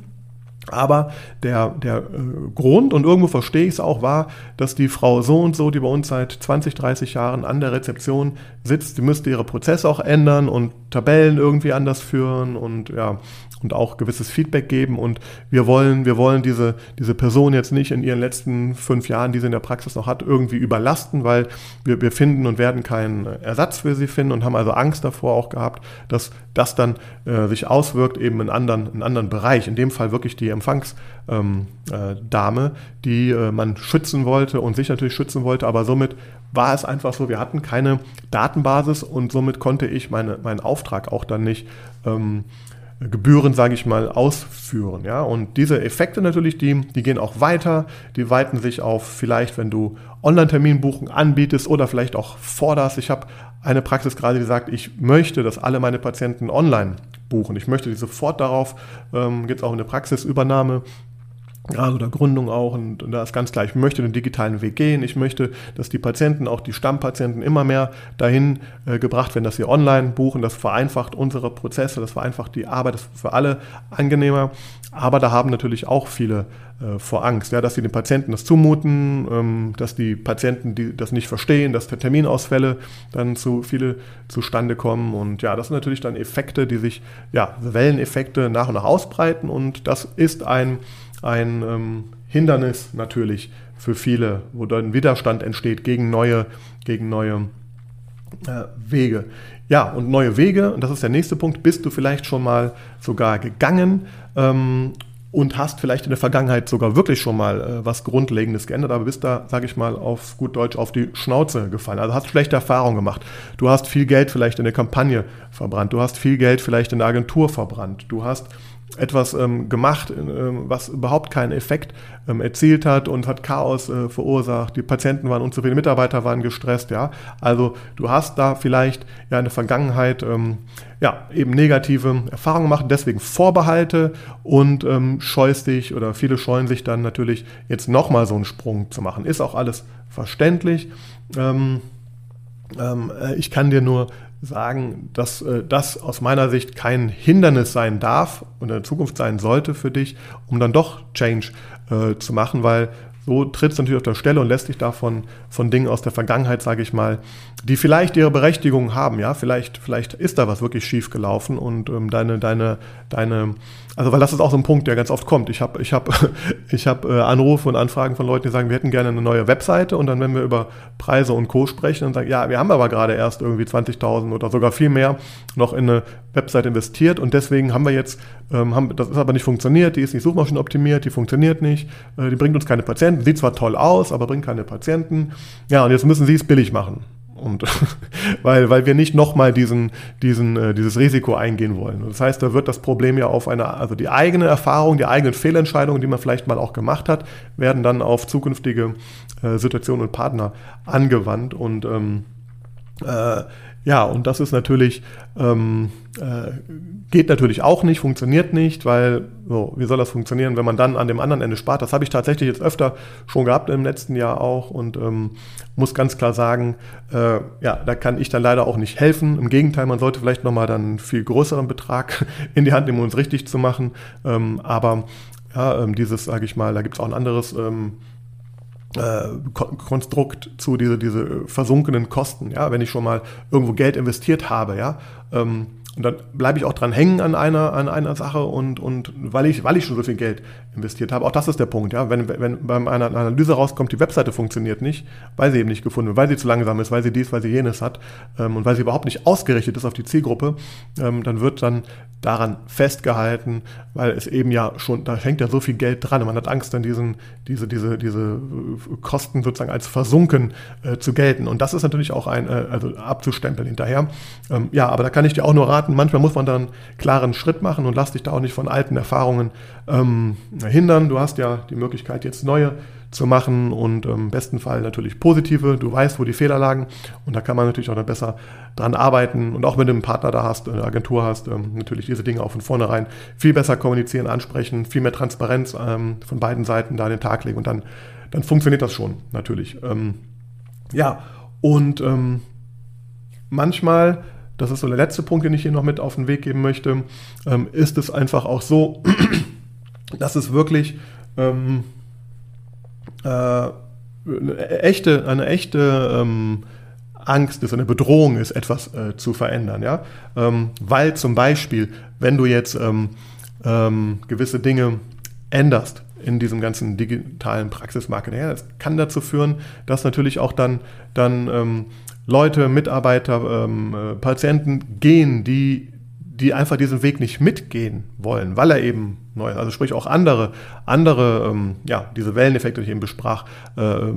Aber der, der äh, Grund, und irgendwo verstehe ich es auch, war, dass die Frau so und so, die bei uns seit 20, 30 Jahren an der Rezeption sitzt, die müsste ihre Prozesse auch ändern und Tabellen irgendwie anders führen und ja, und auch gewisses Feedback geben. Und wir wollen, wir wollen diese, diese Person jetzt nicht in ihren letzten fünf Jahren, die sie in der Praxis noch hat, irgendwie überlasten, weil wir, wir finden und werden keinen Ersatz für sie finden und haben also Angst davor auch gehabt, dass das dann äh, sich auswirkt eben in anderen, in anderen Bereich. In dem Fall wirklich die Empfangsdame, ähm, äh, die äh, man schützen wollte und sich natürlich schützen wollte, aber somit war es einfach so, wir hatten keine Datenbasis und somit konnte ich meine, meinen Auftrag auch dann nicht ähm, Gebühren, sage ich mal, ausführen. Ja? Und diese Effekte natürlich, die, die gehen auch weiter, die weiten sich auf vielleicht, wenn du Online-Terminbuchen anbietest oder vielleicht auch forderst. Ich habe eine Praxis gerade gesagt, ich möchte, dass alle meine Patienten online buchen. Ich möchte die sofort darauf, ähm, jetzt auch eine Praxisübernahme also der Gründung auch und, und da ist ganz klar, ich möchte den digitalen Weg gehen, ich möchte, dass die Patienten, auch die Stammpatienten immer mehr dahin äh, gebracht werden, dass sie online buchen, das vereinfacht unsere Prozesse, das vereinfacht die Arbeit, das ist für alle angenehmer, aber da haben natürlich auch viele äh, vor Angst, ja, dass sie den Patienten das zumuten, ähm, dass die Patienten die das nicht verstehen, dass Terminausfälle dann zu viele zustande kommen. Und ja, das sind natürlich dann Effekte, die sich, ja, Welleneffekte nach und nach ausbreiten. Und das ist ein ein ähm, Hindernis natürlich für viele, wo dann Widerstand entsteht gegen neue, gegen neue äh, Wege. Ja, und neue Wege, und das ist der nächste Punkt, bist du vielleicht schon mal sogar gegangen ähm, und hast vielleicht in der Vergangenheit sogar wirklich schon mal äh, was Grundlegendes geändert, aber bist da, sage ich mal, auf gut Deutsch auf die Schnauze gefallen. Also hast schlechte Erfahrungen gemacht. Du hast viel Geld vielleicht in der Kampagne verbrannt. Du hast viel Geld vielleicht in der Agentur verbrannt. Du hast etwas ähm, gemacht, ähm, was überhaupt keinen Effekt ähm, erzielt hat und hat Chaos äh, verursacht. Die Patienten waren unzufrieden, Mitarbeiter waren gestresst, ja. Also du hast da vielleicht ja in der Vergangenheit ähm, ja eben negative Erfahrungen gemacht, deswegen Vorbehalte und ähm, scheust dich oder viele scheuen sich dann natürlich jetzt nochmal so einen Sprung zu machen. Ist auch alles verständlich. Ähm, äh, ich kann dir nur sagen, dass äh, das aus meiner Sicht kein Hindernis sein darf und in Zukunft sein sollte für dich, um dann doch Change äh, zu machen, weil so trittst du natürlich auf der Stelle und lässt dich davon von Dingen aus der Vergangenheit, sage ich mal, die vielleicht ihre Berechtigung haben, ja, vielleicht, vielleicht ist da was wirklich schief gelaufen und ähm, deine, deine, deine, also weil das ist auch so ein Punkt, der ganz oft kommt. Ich habe ich hab, ich hab, äh, Anrufe und Anfragen von Leuten, die sagen, wir hätten gerne eine neue Webseite und dann, wenn wir über Preise und Co. sprechen, und sagen, ja, wir haben aber gerade erst irgendwie 20.000 oder sogar viel mehr noch in eine Webseite investiert und deswegen haben wir jetzt, ähm, haben, das ist aber nicht funktioniert, die ist nicht suchmaschinenoptimiert, die funktioniert nicht, äh, die bringt uns keine Patienten, sieht zwar toll aus, aber bringt keine Patienten. Ja, und jetzt müssen sie es billig machen. Und weil, weil wir nicht nochmal diesen, diesen, äh, dieses Risiko eingehen wollen. Das heißt, da wird das Problem ja auf eine, also die eigene Erfahrung, die eigenen Fehlentscheidungen, die man vielleicht mal auch gemacht hat, werden dann auf zukünftige äh, Situationen und Partner angewandt. Und ähm, äh, ja, und das ist natürlich, ähm, äh, geht natürlich auch nicht, funktioniert nicht, weil, so, wie soll das funktionieren, wenn man dann an dem anderen Ende spart? Das habe ich tatsächlich jetzt öfter schon gehabt im letzten Jahr auch und ähm, muss ganz klar sagen, äh, ja, da kann ich dann leider auch nicht helfen. Im Gegenteil, man sollte vielleicht nochmal dann einen viel größeren Betrag in die Hand nehmen, um es richtig zu machen. Ähm, aber ja, ähm, dieses, sage ich mal, da gibt es auch ein anderes ähm, äh, Konstrukt zu diese, diese versunkenen Kosten. Ja, wenn ich schon mal irgendwo Geld investiert habe, ja, ähm, und dann bleibe ich auch dran hängen an einer, an einer Sache und, und weil, ich, weil ich schon so viel Geld investiert habe. Auch das ist der Punkt. Ja? Wenn, wenn bei einer Analyse rauskommt, die Webseite funktioniert nicht, weil sie eben nicht gefunden wird, weil sie zu langsam ist, weil sie dies, weil sie jenes hat ähm, und weil sie überhaupt nicht ausgerichtet ist auf die Zielgruppe, ähm, dann wird dann daran festgehalten, weil es eben ja schon, da hängt ja so viel Geld dran und man hat Angst, dann diesen, diese, diese, diese Kosten sozusagen als versunken äh, zu gelten. Und das ist natürlich auch ein, äh, also abzustempeln hinterher. Ähm, ja, aber da kann ich dir auch nur raten, manchmal muss man dann einen klaren Schritt machen und lass dich da auch nicht von alten Erfahrungen ähm, hindern. Du hast ja die Möglichkeit, jetzt neue zu machen und ähm, im besten Fall natürlich positive. Du weißt, wo die Fehler lagen und da kann man natürlich auch dann besser dran arbeiten und auch wenn du einen Partner da hast, eine Agentur hast, ähm, natürlich diese Dinge auch von vornherein viel besser kommunizieren, ansprechen, viel mehr Transparenz ähm, von beiden Seiten da an den Tag legen und dann, dann funktioniert das schon natürlich. Ähm, ja, und ähm, manchmal das ist so der letzte Punkt, den ich hier noch mit auf den Weg geben möchte, ähm, ist es einfach auch so, dass es wirklich ähm, äh, eine echte, eine echte ähm, Angst ist, eine Bedrohung ist, etwas äh, zu verändern. Ja? Ähm, weil zum Beispiel, wenn du jetzt ähm, ähm, gewisse Dinge änderst in diesem ganzen digitalen Praxismarketing, ja, das kann dazu führen, dass natürlich auch dann, dann ähm, Leute, Mitarbeiter, ähm, äh, Patienten gehen, die die einfach diesen Weg nicht mitgehen wollen, weil er eben neu ist. Also sprich auch andere, andere, ähm, ja, diese Welleneffekte, die ich eben besprach, äh,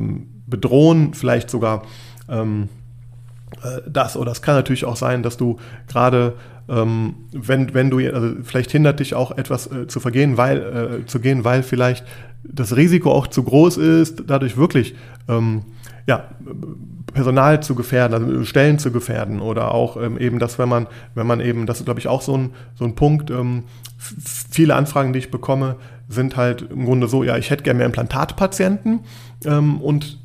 bedrohen vielleicht sogar ähm, äh, das. Oder es kann natürlich auch sein, dass du gerade, ähm, wenn, wenn du, also vielleicht hindert dich auch etwas äh, zu vergehen, weil, äh, zu gehen, weil vielleicht das Risiko auch zu groß ist, dadurch wirklich ähm, ja, Personal zu gefährden, also Stellen zu gefährden oder auch ähm, eben, dass wenn man, wenn man eben, das ist glaube ich auch so ein, so ein Punkt, ähm, viele Anfragen, die ich bekomme, sind halt im Grunde so, ja, ich hätte gerne mehr Implantatpatienten ähm, und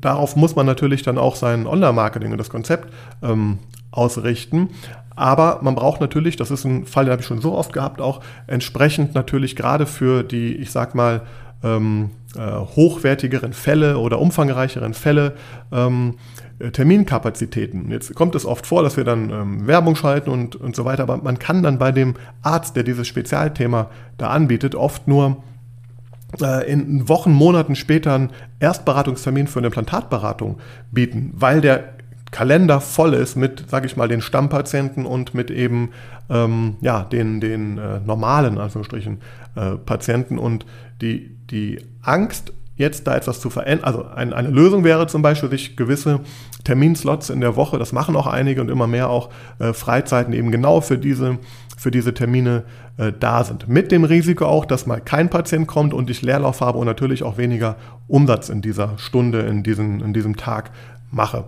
darauf muss man natürlich dann auch sein Online-Marketing und das Konzept ähm, ausrichten. Aber man braucht natürlich, das ist ein Fall, den habe ich schon so oft gehabt, auch entsprechend natürlich gerade für die, ich sag mal, ähm, äh, hochwertigeren Fälle oder umfangreicheren Fälle ähm, äh, Terminkapazitäten. Jetzt kommt es oft vor, dass wir dann ähm, Werbung schalten und, und so weiter, aber man kann dann bei dem Arzt, der dieses Spezialthema da anbietet, oft nur in Wochen, Monaten später einen Erstberatungstermin für eine Implantatberatung bieten, weil der Kalender voll ist mit, sage ich mal, den Stammpatienten und mit eben ähm, ja, den, den äh, normalen, Anführungsstrichen, äh, Patienten. Und die, die Angst, jetzt da etwas zu verändern, also ein, eine Lösung wäre zum Beispiel, sich gewisse Terminslots in der Woche, das machen auch einige und immer mehr auch äh, Freizeiten eben genau für diese, für diese Termine äh, da sind. Mit dem Risiko auch, dass mal kein Patient kommt und ich Leerlauf habe und natürlich auch weniger Umsatz in dieser Stunde, in, diesen, in diesem Tag mache.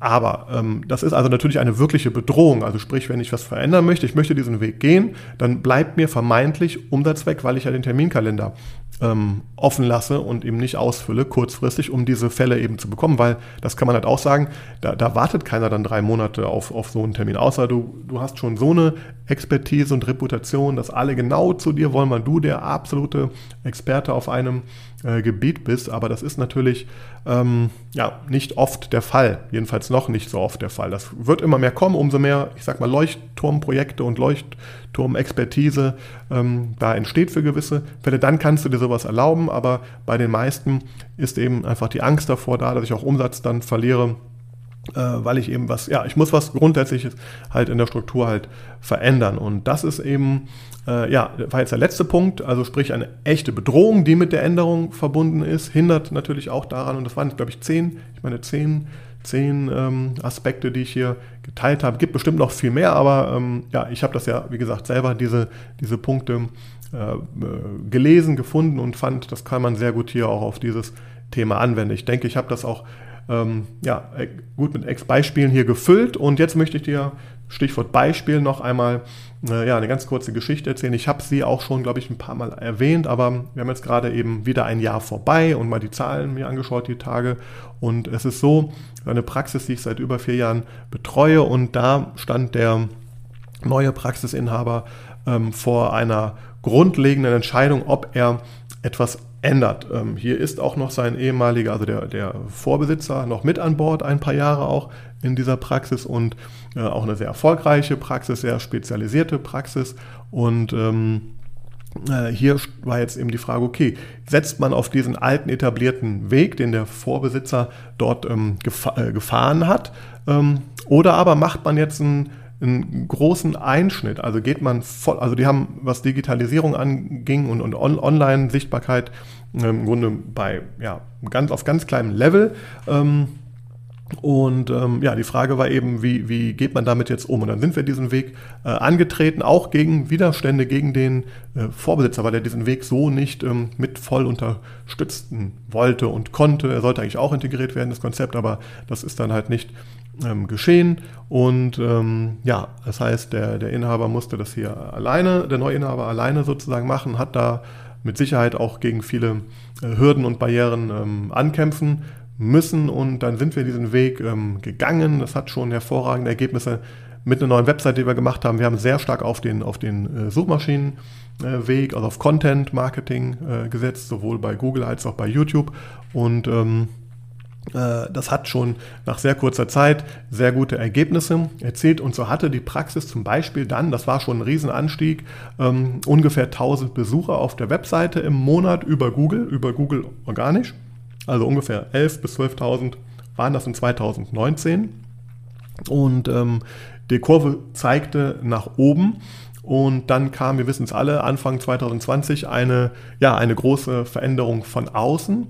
Aber ähm, das ist also natürlich eine wirkliche Bedrohung. Also sprich, wenn ich was verändern möchte, ich möchte diesen Weg gehen, dann bleibt mir vermeintlich Umsatz weg, weil ich ja den Terminkalender ähm, offen lasse und eben nicht ausfülle, kurzfristig, um diese Fälle eben zu bekommen, weil das kann man halt auch sagen, da, da wartet keiner dann drei Monate auf, auf so einen Termin, außer du, du hast schon so eine Expertise und Reputation, dass alle genau zu dir wollen, weil du der absolute Experte auf einem äh, Gebiet bist, aber das ist natürlich ähm, ja, nicht oft der Fall, jedenfalls noch nicht so oft der Fall. Das wird immer mehr kommen, umso mehr, ich sag mal, Leuchtturmprojekte und Leuchtturmexpertise ähm, da entsteht für gewisse Fälle, dann kannst du dir sowas erlauben, aber bei den meisten ist eben einfach die Angst davor da, dass ich auch Umsatz dann verliere weil ich eben was, ja, ich muss was Grundsätzliches halt in der Struktur halt verändern. Und das ist eben äh, ja, war jetzt der letzte Punkt, also sprich eine echte Bedrohung, die mit der Änderung verbunden ist, hindert natürlich auch daran, und das waren, glaube ich, zehn, ich meine, zehn, zehn ähm, Aspekte, die ich hier geteilt habe. Gibt bestimmt noch viel mehr, aber ähm, ja, ich habe das ja, wie gesagt, selber diese, diese Punkte äh, gelesen, gefunden und fand, das kann man sehr gut hier auch auf dieses Thema anwenden. Ich denke, ich habe das auch ähm, ja, äh, gut mit Ex-Beispielen hier gefüllt und jetzt möchte ich dir Stichwort Beispiel noch einmal äh, ja, eine ganz kurze Geschichte erzählen. Ich habe sie auch schon, glaube ich, ein paar Mal erwähnt, aber wir haben jetzt gerade eben wieder ein Jahr vorbei und mal die Zahlen mir angeschaut, die Tage. Und es ist so, eine Praxis, die ich seit über vier Jahren betreue und da stand der neue Praxisinhaber ähm, vor einer grundlegenden Entscheidung, ob er etwas ändert. Ähm, hier ist auch noch sein ehemaliger, also der, der Vorbesitzer, noch mit an Bord, ein paar Jahre auch in dieser Praxis und äh, auch eine sehr erfolgreiche Praxis, sehr spezialisierte Praxis. Und ähm, äh, hier war jetzt eben die Frage, okay, setzt man auf diesen alten etablierten Weg, den der Vorbesitzer dort ähm, gefa äh, gefahren hat, ähm, oder aber macht man jetzt einen einen großen Einschnitt. Also geht man voll, also die haben, was Digitalisierung anging und, und On Online-Sichtbarkeit ähm, im Grunde bei, ja, ganz, auf ganz kleinem Level. Ähm, und ähm, ja, die Frage war eben, wie, wie geht man damit jetzt um? Und dann sind wir diesen Weg äh, angetreten, auch gegen Widerstände gegen den äh, Vorbesitzer, weil er diesen Weg so nicht ähm, mit voll unterstützen wollte und konnte. Er sollte eigentlich auch integriert werden, das Konzept, aber das ist dann halt nicht ähm, geschehen. Und ähm, ja, das heißt, der, der Inhaber musste das hier alleine, der neue Inhaber alleine sozusagen machen, hat da mit Sicherheit auch gegen viele äh, Hürden und Barrieren ähm, ankämpfen müssen. Und dann sind wir diesen Weg ähm, gegangen. Das hat schon hervorragende Ergebnisse mit einer neuen Website, die wir gemacht haben. Wir haben sehr stark auf den, auf den äh, Suchmaschinenweg, also auf Content Marketing äh, gesetzt, sowohl bei Google als auch bei YouTube. Und ähm, äh, das hat schon nach sehr kurzer Zeit sehr gute Ergebnisse erzielt. Und so hatte die Praxis zum Beispiel dann, das war schon ein Riesenanstieg, ähm, ungefähr 1000 Besucher auf der Webseite im Monat über Google, über Google organisch, also ungefähr 11.000 bis 12.000 waren das in 2019 und ähm, die Kurve zeigte nach oben. Und dann kam, wir wissen es alle, Anfang 2020 eine, ja, eine große Veränderung von außen.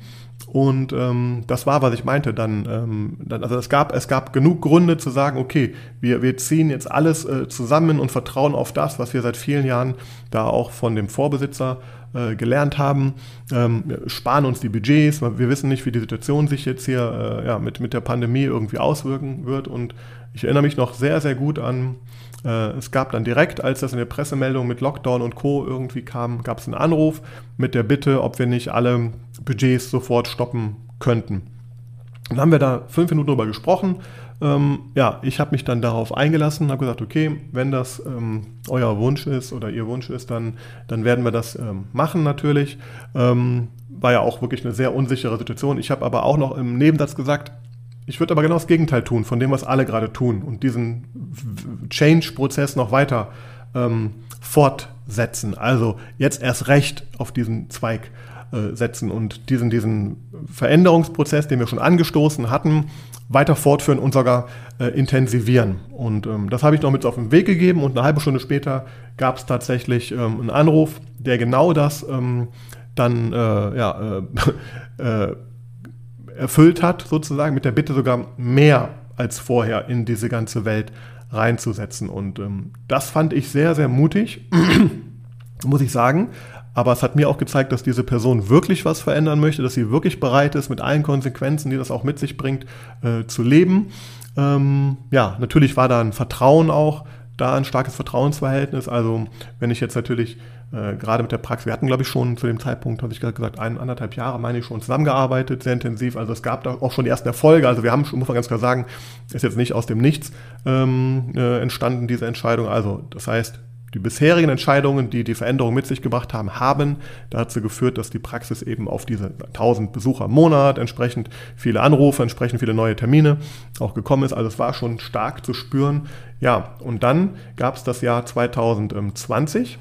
Und ähm, das war, was ich meinte. Dann, ähm, dann, also es gab, es gab genug Gründe zu sagen, okay, wir, wir ziehen jetzt alles äh, zusammen und vertrauen auf das, was wir seit vielen Jahren da auch von dem Vorbesitzer äh, gelernt haben, ähm, sparen uns die Budgets. Wir wissen nicht, wie die Situation sich jetzt hier äh, ja, mit, mit der Pandemie irgendwie auswirken wird. Und ich erinnere mich noch sehr, sehr gut an es gab dann direkt, als das in der Pressemeldung mit Lockdown und Co. irgendwie kam, gab es einen Anruf mit der Bitte, ob wir nicht alle Budgets sofort stoppen könnten. Dann haben wir da fünf Minuten drüber gesprochen. Ähm, ja, ich habe mich dann darauf eingelassen, habe gesagt, okay, wenn das ähm, euer Wunsch ist oder ihr Wunsch ist, dann, dann werden wir das ähm, machen natürlich. Ähm, war ja auch wirklich eine sehr unsichere Situation. Ich habe aber auch noch im Nebensatz gesagt, ich würde aber genau das Gegenteil tun von dem, was alle gerade tun und diesen Change-Prozess noch weiter ähm, fortsetzen. Also jetzt erst recht auf diesen Zweig äh, setzen und diesen, diesen Veränderungsprozess, den wir schon angestoßen hatten, weiter fortführen und sogar äh, intensivieren. Und ähm, das habe ich noch mit auf den Weg gegeben und eine halbe Stunde später gab es tatsächlich ähm, einen Anruf, der genau das ähm, dann äh, ja, äh, äh, erfüllt hat, sozusagen, mit der Bitte sogar mehr als vorher in diese ganze Welt reinzusetzen. Und ähm, das fand ich sehr, sehr mutig, muss ich sagen. Aber es hat mir auch gezeigt, dass diese Person wirklich was verändern möchte, dass sie wirklich bereit ist, mit allen Konsequenzen, die das auch mit sich bringt, äh, zu leben. Ähm, ja, natürlich war da ein Vertrauen auch, da ein starkes Vertrauensverhältnis. Also wenn ich jetzt natürlich äh, gerade mit der Praxis, wir hatten, glaube ich, schon zu dem Zeitpunkt, habe ich gerade gesagt, ein, anderthalb Jahre, meine ich, schon zusammengearbeitet, sehr intensiv. Also es gab da auch schon die ersten Erfolge. Also wir haben, muss man ganz klar sagen, ist jetzt nicht aus dem Nichts ähm, äh, entstanden, diese Entscheidung. Also das heißt, die bisherigen Entscheidungen, die die Veränderung mit sich gebracht haben, haben dazu geführt, dass die Praxis eben auf diese 1000 Besucher im Monat, entsprechend viele Anrufe, entsprechend viele neue Termine auch gekommen ist. Also es war schon stark zu spüren. Ja, und dann gab es das Jahr 2020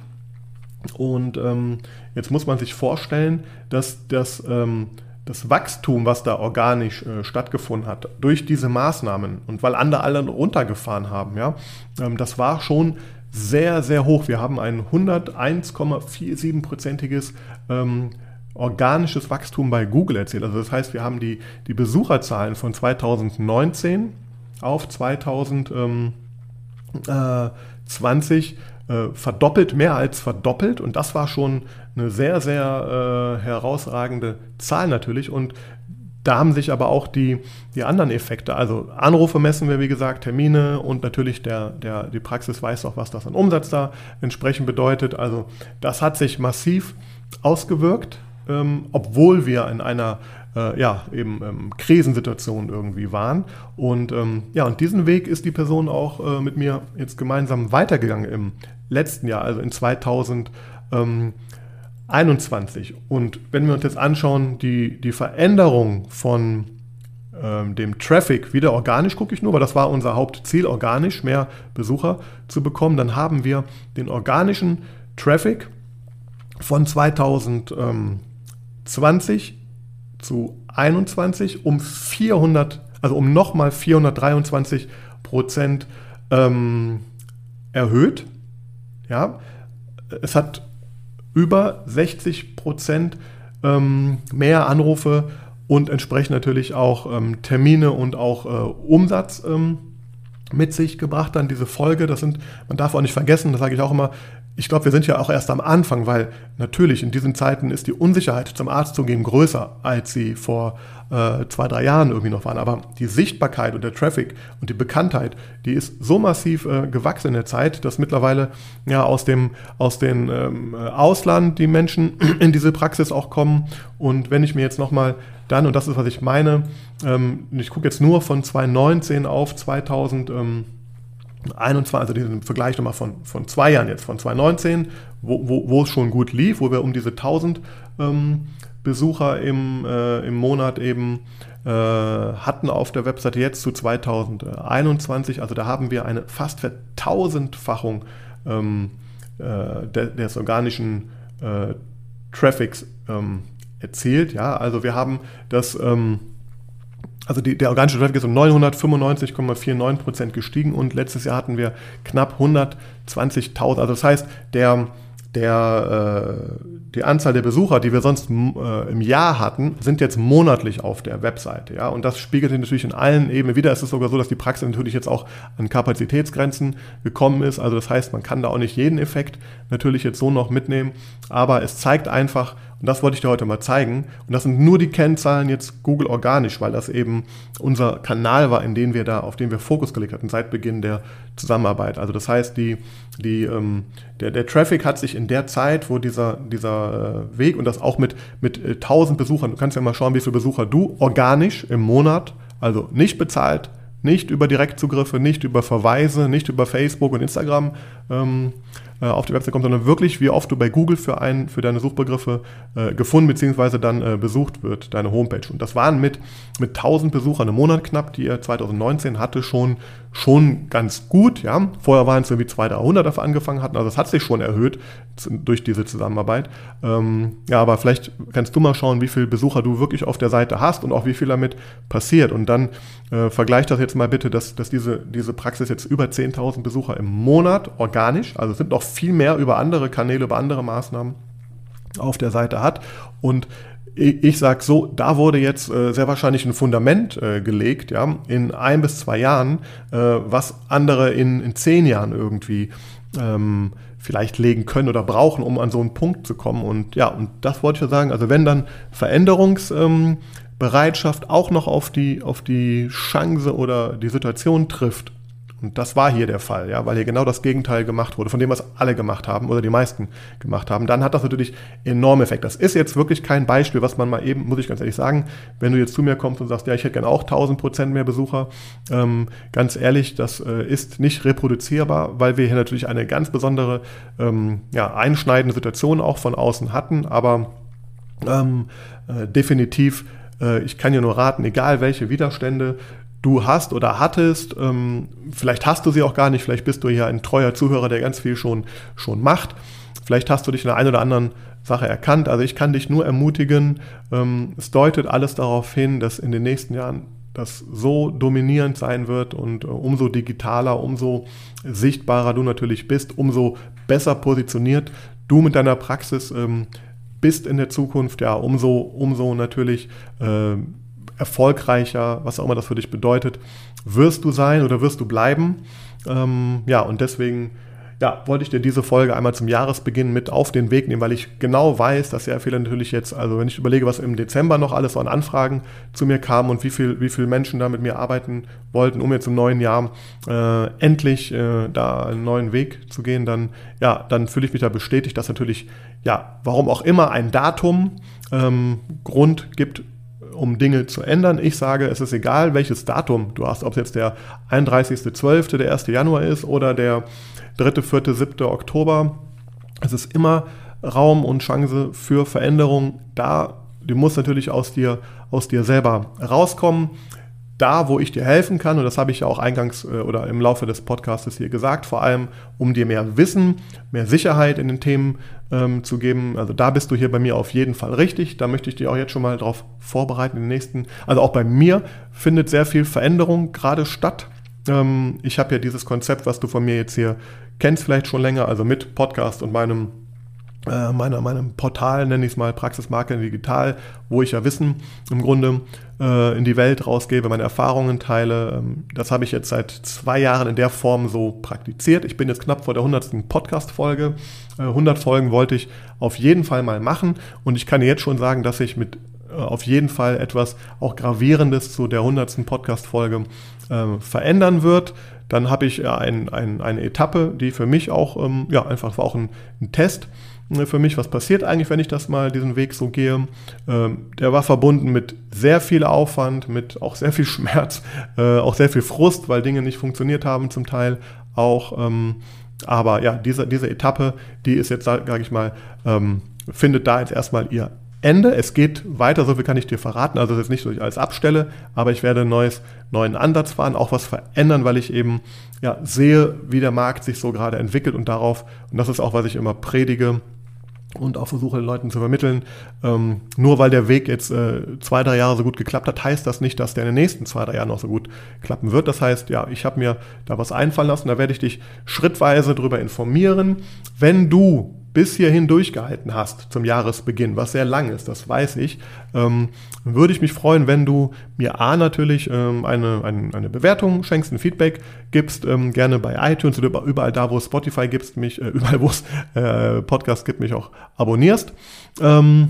und ähm, jetzt muss man sich vorstellen, dass das, ähm, das Wachstum, was da organisch äh, stattgefunden hat, durch diese Maßnahmen und weil andere alle runtergefahren haben, ja, ähm, das war schon sehr, sehr hoch. Wir haben ein 101,47-prozentiges ähm, organisches Wachstum bei Google erzielt. Also das heißt, wir haben die, die Besucherzahlen von 2019 auf 2020 äh, verdoppelt, mehr als verdoppelt. Und das war schon eine sehr, sehr äh, herausragende Zahl natürlich. Und da haben sich aber auch die, die anderen Effekte, also Anrufe messen wir, wie gesagt, Termine und natürlich der, der, die Praxis weiß auch, was das an Umsatz da entsprechend bedeutet. Also das hat sich massiv ausgewirkt, ähm, obwohl wir in einer äh, ja, eben ähm, Krisensituation irgendwie waren. Und ähm, ja, und diesen Weg ist die Person auch äh, mit mir jetzt gemeinsam weitergegangen im letzten Jahr, also in 2021. Und wenn wir uns jetzt anschauen, die, die Veränderung von ähm, dem Traffic wieder organisch, gucke ich nur, weil das war unser Hauptziel, organisch mehr Besucher zu bekommen, dann haben wir den organischen Traffic von 2020 zu 21 um 400, also um nochmal 423 Prozent ähm, erhöht. Ja, es hat über 60 Prozent ähm, mehr Anrufe und entsprechend natürlich auch ähm, Termine und auch äh, Umsatz ähm, mit sich gebracht. Dann diese Folge, das sind, man darf auch nicht vergessen, das sage ich auch immer, ich glaube, wir sind ja auch erst am Anfang, weil natürlich in diesen Zeiten ist die Unsicherheit zum Arzt zu gehen größer, als sie vor äh, zwei, drei Jahren irgendwie noch waren. Aber die Sichtbarkeit und der Traffic und die Bekanntheit, die ist so massiv äh, gewachsen in der Zeit, dass mittlerweile ja aus dem aus den ähm, Ausland die Menschen in diese Praxis auch kommen. Und wenn ich mir jetzt nochmal dann, und das ist, was ich meine, ähm, ich gucke jetzt nur von 2019 auf 2000. Ähm, 21, also diesen Vergleich nochmal von, von zwei Jahren jetzt, von 2019, wo, wo, wo es schon gut lief, wo wir um diese 1000 ähm, Besucher im, äh, im Monat eben äh, hatten auf der Webseite jetzt zu 2021. Also da haben wir eine fast Vertausendfachung ähm, äh, des organischen äh, Traffics ähm, erzielt. Ja, also wir haben das ähm, also die, der organische Traffic ist um 995,49 Prozent gestiegen und letztes Jahr hatten wir knapp 120.000. Also das heißt, der, der, äh, die Anzahl der Besucher, die wir sonst äh, im Jahr hatten, sind jetzt monatlich auf der Webseite. Ja? Und das spiegelt sich natürlich in allen Ebenen wieder. Es ist sogar so, dass die Praxis natürlich jetzt auch an Kapazitätsgrenzen gekommen ist. Also das heißt, man kann da auch nicht jeden Effekt natürlich jetzt so noch mitnehmen. Aber es zeigt einfach, und das wollte ich dir heute mal zeigen. Und das sind nur die Kennzahlen jetzt Google organisch, weil das eben unser Kanal war, in den wir da, auf den wir Fokus gelegt hatten seit Beginn der Zusammenarbeit. Also das heißt, die, die, ähm, der, der Traffic hat sich in der Zeit, wo dieser, dieser äh, Weg und das auch mit, mit äh, 1000 Besuchern, du kannst ja mal schauen, wie viele Besucher du organisch im Monat, also nicht bezahlt, nicht über Direktzugriffe, nicht über Verweise, nicht über Facebook und Instagram ähm, äh, auf die Website kommt, sondern wirklich, wie oft du bei Google für, ein, für deine Suchbegriffe äh, gefunden bzw. dann äh, besucht wird, deine Homepage. Und das waren mit, mit 1000 Besuchern im Monat knapp, die er 2019 hatte, schon, schon ganz gut. Ja? Vorher waren es irgendwie 200, 300 dafür angefangen hatten, also es hat sich schon erhöht durch diese Zusammenarbeit. Ähm, ja, aber vielleicht kannst du mal schauen, wie viele Besucher du wirklich auf der Seite hast und auch wie viel damit passiert. Und dann äh, vergleich das jetzt mal bitte, dass, dass diese, diese Praxis jetzt über 10.000 Besucher im Monat organisch, also es sind noch viel mehr über andere Kanäle, über andere Maßnahmen auf der Seite hat. Und ich sage so, da wurde jetzt äh, sehr wahrscheinlich ein Fundament äh, gelegt, ja, in ein bis zwei Jahren, äh, was andere in, in zehn Jahren irgendwie ähm, vielleicht legen können oder brauchen, um an so einen Punkt zu kommen. Und ja, und das wollte ich ja sagen. Also wenn dann Veränderungsbereitschaft ähm, auch noch auf die, auf die Chance oder die Situation trifft und das war hier der Fall, ja, weil hier genau das Gegenteil gemacht wurde, von dem was alle gemacht haben oder die meisten gemacht haben. Dann hat das natürlich enormen Effekt. Das ist jetzt wirklich kein Beispiel, was man mal eben, muss ich ganz ehrlich sagen, wenn du jetzt zu mir kommst und sagst, ja, ich hätte gerne auch 1000 Prozent mehr Besucher, ähm, ganz ehrlich, das äh, ist nicht reproduzierbar, weil wir hier natürlich eine ganz besondere, ähm, ja, einschneidende Situation auch von außen hatten, aber ähm, äh, definitiv äh, ich kann dir nur raten, egal welche Widerstände du hast oder hattest. Ähm, vielleicht hast du sie auch gar nicht, vielleicht bist du hier ein treuer Zuhörer, der ganz viel schon, schon macht. Vielleicht hast du dich in der einen oder anderen Sache erkannt. Also ich kann dich nur ermutigen, ähm, es deutet alles darauf hin, dass in den nächsten Jahren das so dominierend sein wird und äh, umso digitaler, umso sichtbarer du natürlich bist, umso besser positioniert du mit deiner Praxis ähm, bist in der Zukunft, ja, umso, umso natürlich äh, erfolgreicher, was auch immer das für dich bedeutet, wirst du sein oder wirst du bleiben. Ähm, ja, und deswegen ja, wollte ich dir diese Folge einmal zum Jahresbeginn mit auf den Weg nehmen, weil ich genau weiß, dass sehr viele natürlich jetzt, also wenn ich überlege, was im Dezember noch alles so an Anfragen zu mir kam und wie viel, wie viele Menschen da mit mir arbeiten wollten, um jetzt im neuen Jahr äh, endlich äh, da einen neuen Weg zu gehen, dann, ja, dann fühle ich mich da bestätigt, dass natürlich, ja, warum auch immer ein Datum ähm, Grund gibt, um Dinge zu ändern. Ich sage, es ist egal, welches Datum du hast, ob es jetzt der 31.12., der 1. Januar ist oder der 3., 4., 7. Oktober. Es ist immer Raum und Chance für Veränderung da. Du musst natürlich aus dir, aus dir selber rauskommen da, wo ich dir helfen kann, und das habe ich ja auch eingangs äh, oder im Laufe des Podcasts hier gesagt, vor allem um dir mehr Wissen, mehr Sicherheit in den Themen ähm, zu geben. Also da bist du hier bei mir auf jeden Fall richtig. Da möchte ich dich auch jetzt schon mal darauf vorbereiten in den nächsten. Also auch bei mir findet sehr viel Veränderung gerade statt. Ähm, ich habe ja dieses Konzept, was du von mir jetzt hier kennst, vielleicht schon länger, also mit Podcast und meinem äh, meiner, meinem Portal, nenne ich es mal Praxismarketing Digital, wo ich ja Wissen im Grunde äh, in die Welt rausgebe, meine Erfahrungen teile. Ähm, das habe ich jetzt seit zwei Jahren in der Form so praktiziert. Ich bin jetzt knapp vor der 100. Podcast-Folge. Äh, 100 Folgen wollte ich auf jeden Fall mal machen und ich kann jetzt schon sagen, dass ich mit äh, auf jeden Fall etwas auch Gravierendes zu der 100. Podcast-Folge äh, verändern wird. Dann habe ich ein, ein, eine Etappe, die für mich auch, ähm, ja, einfach war auch ein, ein Test für mich, was passiert eigentlich, wenn ich das mal diesen Weg so gehe. Ähm, der war verbunden mit sehr viel Aufwand, mit auch sehr viel Schmerz, äh, auch sehr viel Frust, weil Dinge nicht funktioniert haben zum Teil auch. Ähm, aber ja, diese, diese Etappe, die ist jetzt, sage ich mal, ähm, findet da jetzt erstmal ihr Ende. Es geht weiter, so viel kann ich dir verraten. Also das ist nicht so, ich als abstelle, aber ich werde einen neuen Ansatz fahren, auch was verändern, weil ich eben ja, sehe, wie der Markt sich so gerade entwickelt und darauf, und das ist auch, was ich immer predige, und auch versuche, den Leuten zu vermitteln. Ähm, nur weil der Weg jetzt äh, zwei, drei Jahre so gut geklappt hat, heißt das nicht, dass der in den nächsten zwei, drei Jahren noch so gut klappen wird. Das heißt, ja, ich habe mir da was einfallen lassen, da werde ich dich schrittweise darüber informieren. Wenn du bis hierhin durchgehalten hast zum Jahresbeginn, was sehr lang ist, das weiß ich, ähm, würde ich mich freuen, wenn du mir A natürlich ähm, eine, eine, eine, Bewertung schenkst, ein Feedback gibst, ähm, gerne bei iTunes oder überall da, wo es Spotify gibt, mich, äh, überall wo es äh, Podcast gibt, mich auch abonnierst. Ähm,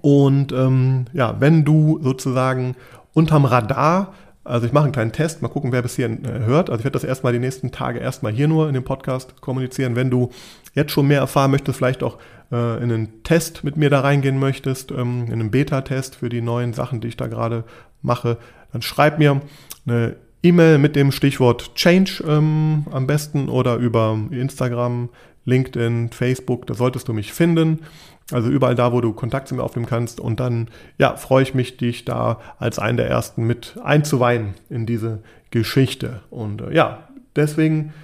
und ähm, ja, wenn du sozusagen unterm Radar also ich mache einen kleinen Test, mal gucken, wer bis hierhin äh, hört. Also ich werde das erstmal die nächsten Tage erstmal hier nur in dem Podcast kommunizieren. Wenn du jetzt schon mehr erfahren möchtest, vielleicht auch äh, in einen Test mit mir da reingehen möchtest, ähm, in einen Beta-Test für die neuen Sachen, die ich da gerade mache, dann schreib mir eine E-Mail mit dem Stichwort Change ähm, am besten oder über Instagram, LinkedIn, Facebook, da solltest du mich finden. Also überall da, wo du Kontakt zu mir aufnehmen kannst. Und dann, ja, freue ich mich, dich da als einen der ersten mit einzuweihen in diese Geschichte. Und äh, ja, deswegen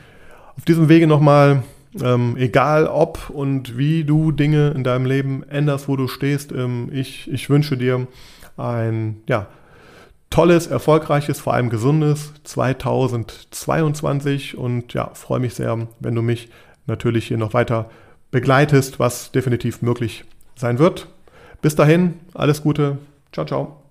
auf diesem Wege nochmal, ähm, egal ob und wie du Dinge in deinem Leben änderst, wo du stehst, ähm, ich, ich wünsche dir ein, ja, tolles, erfolgreiches, vor allem gesundes 2022 und ja, freue mich sehr, wenn du mich natürlich hier noch weiter begleitest, was definitiv möglich sein wird. Bis dahin, alles Gute. Ciao, ciao.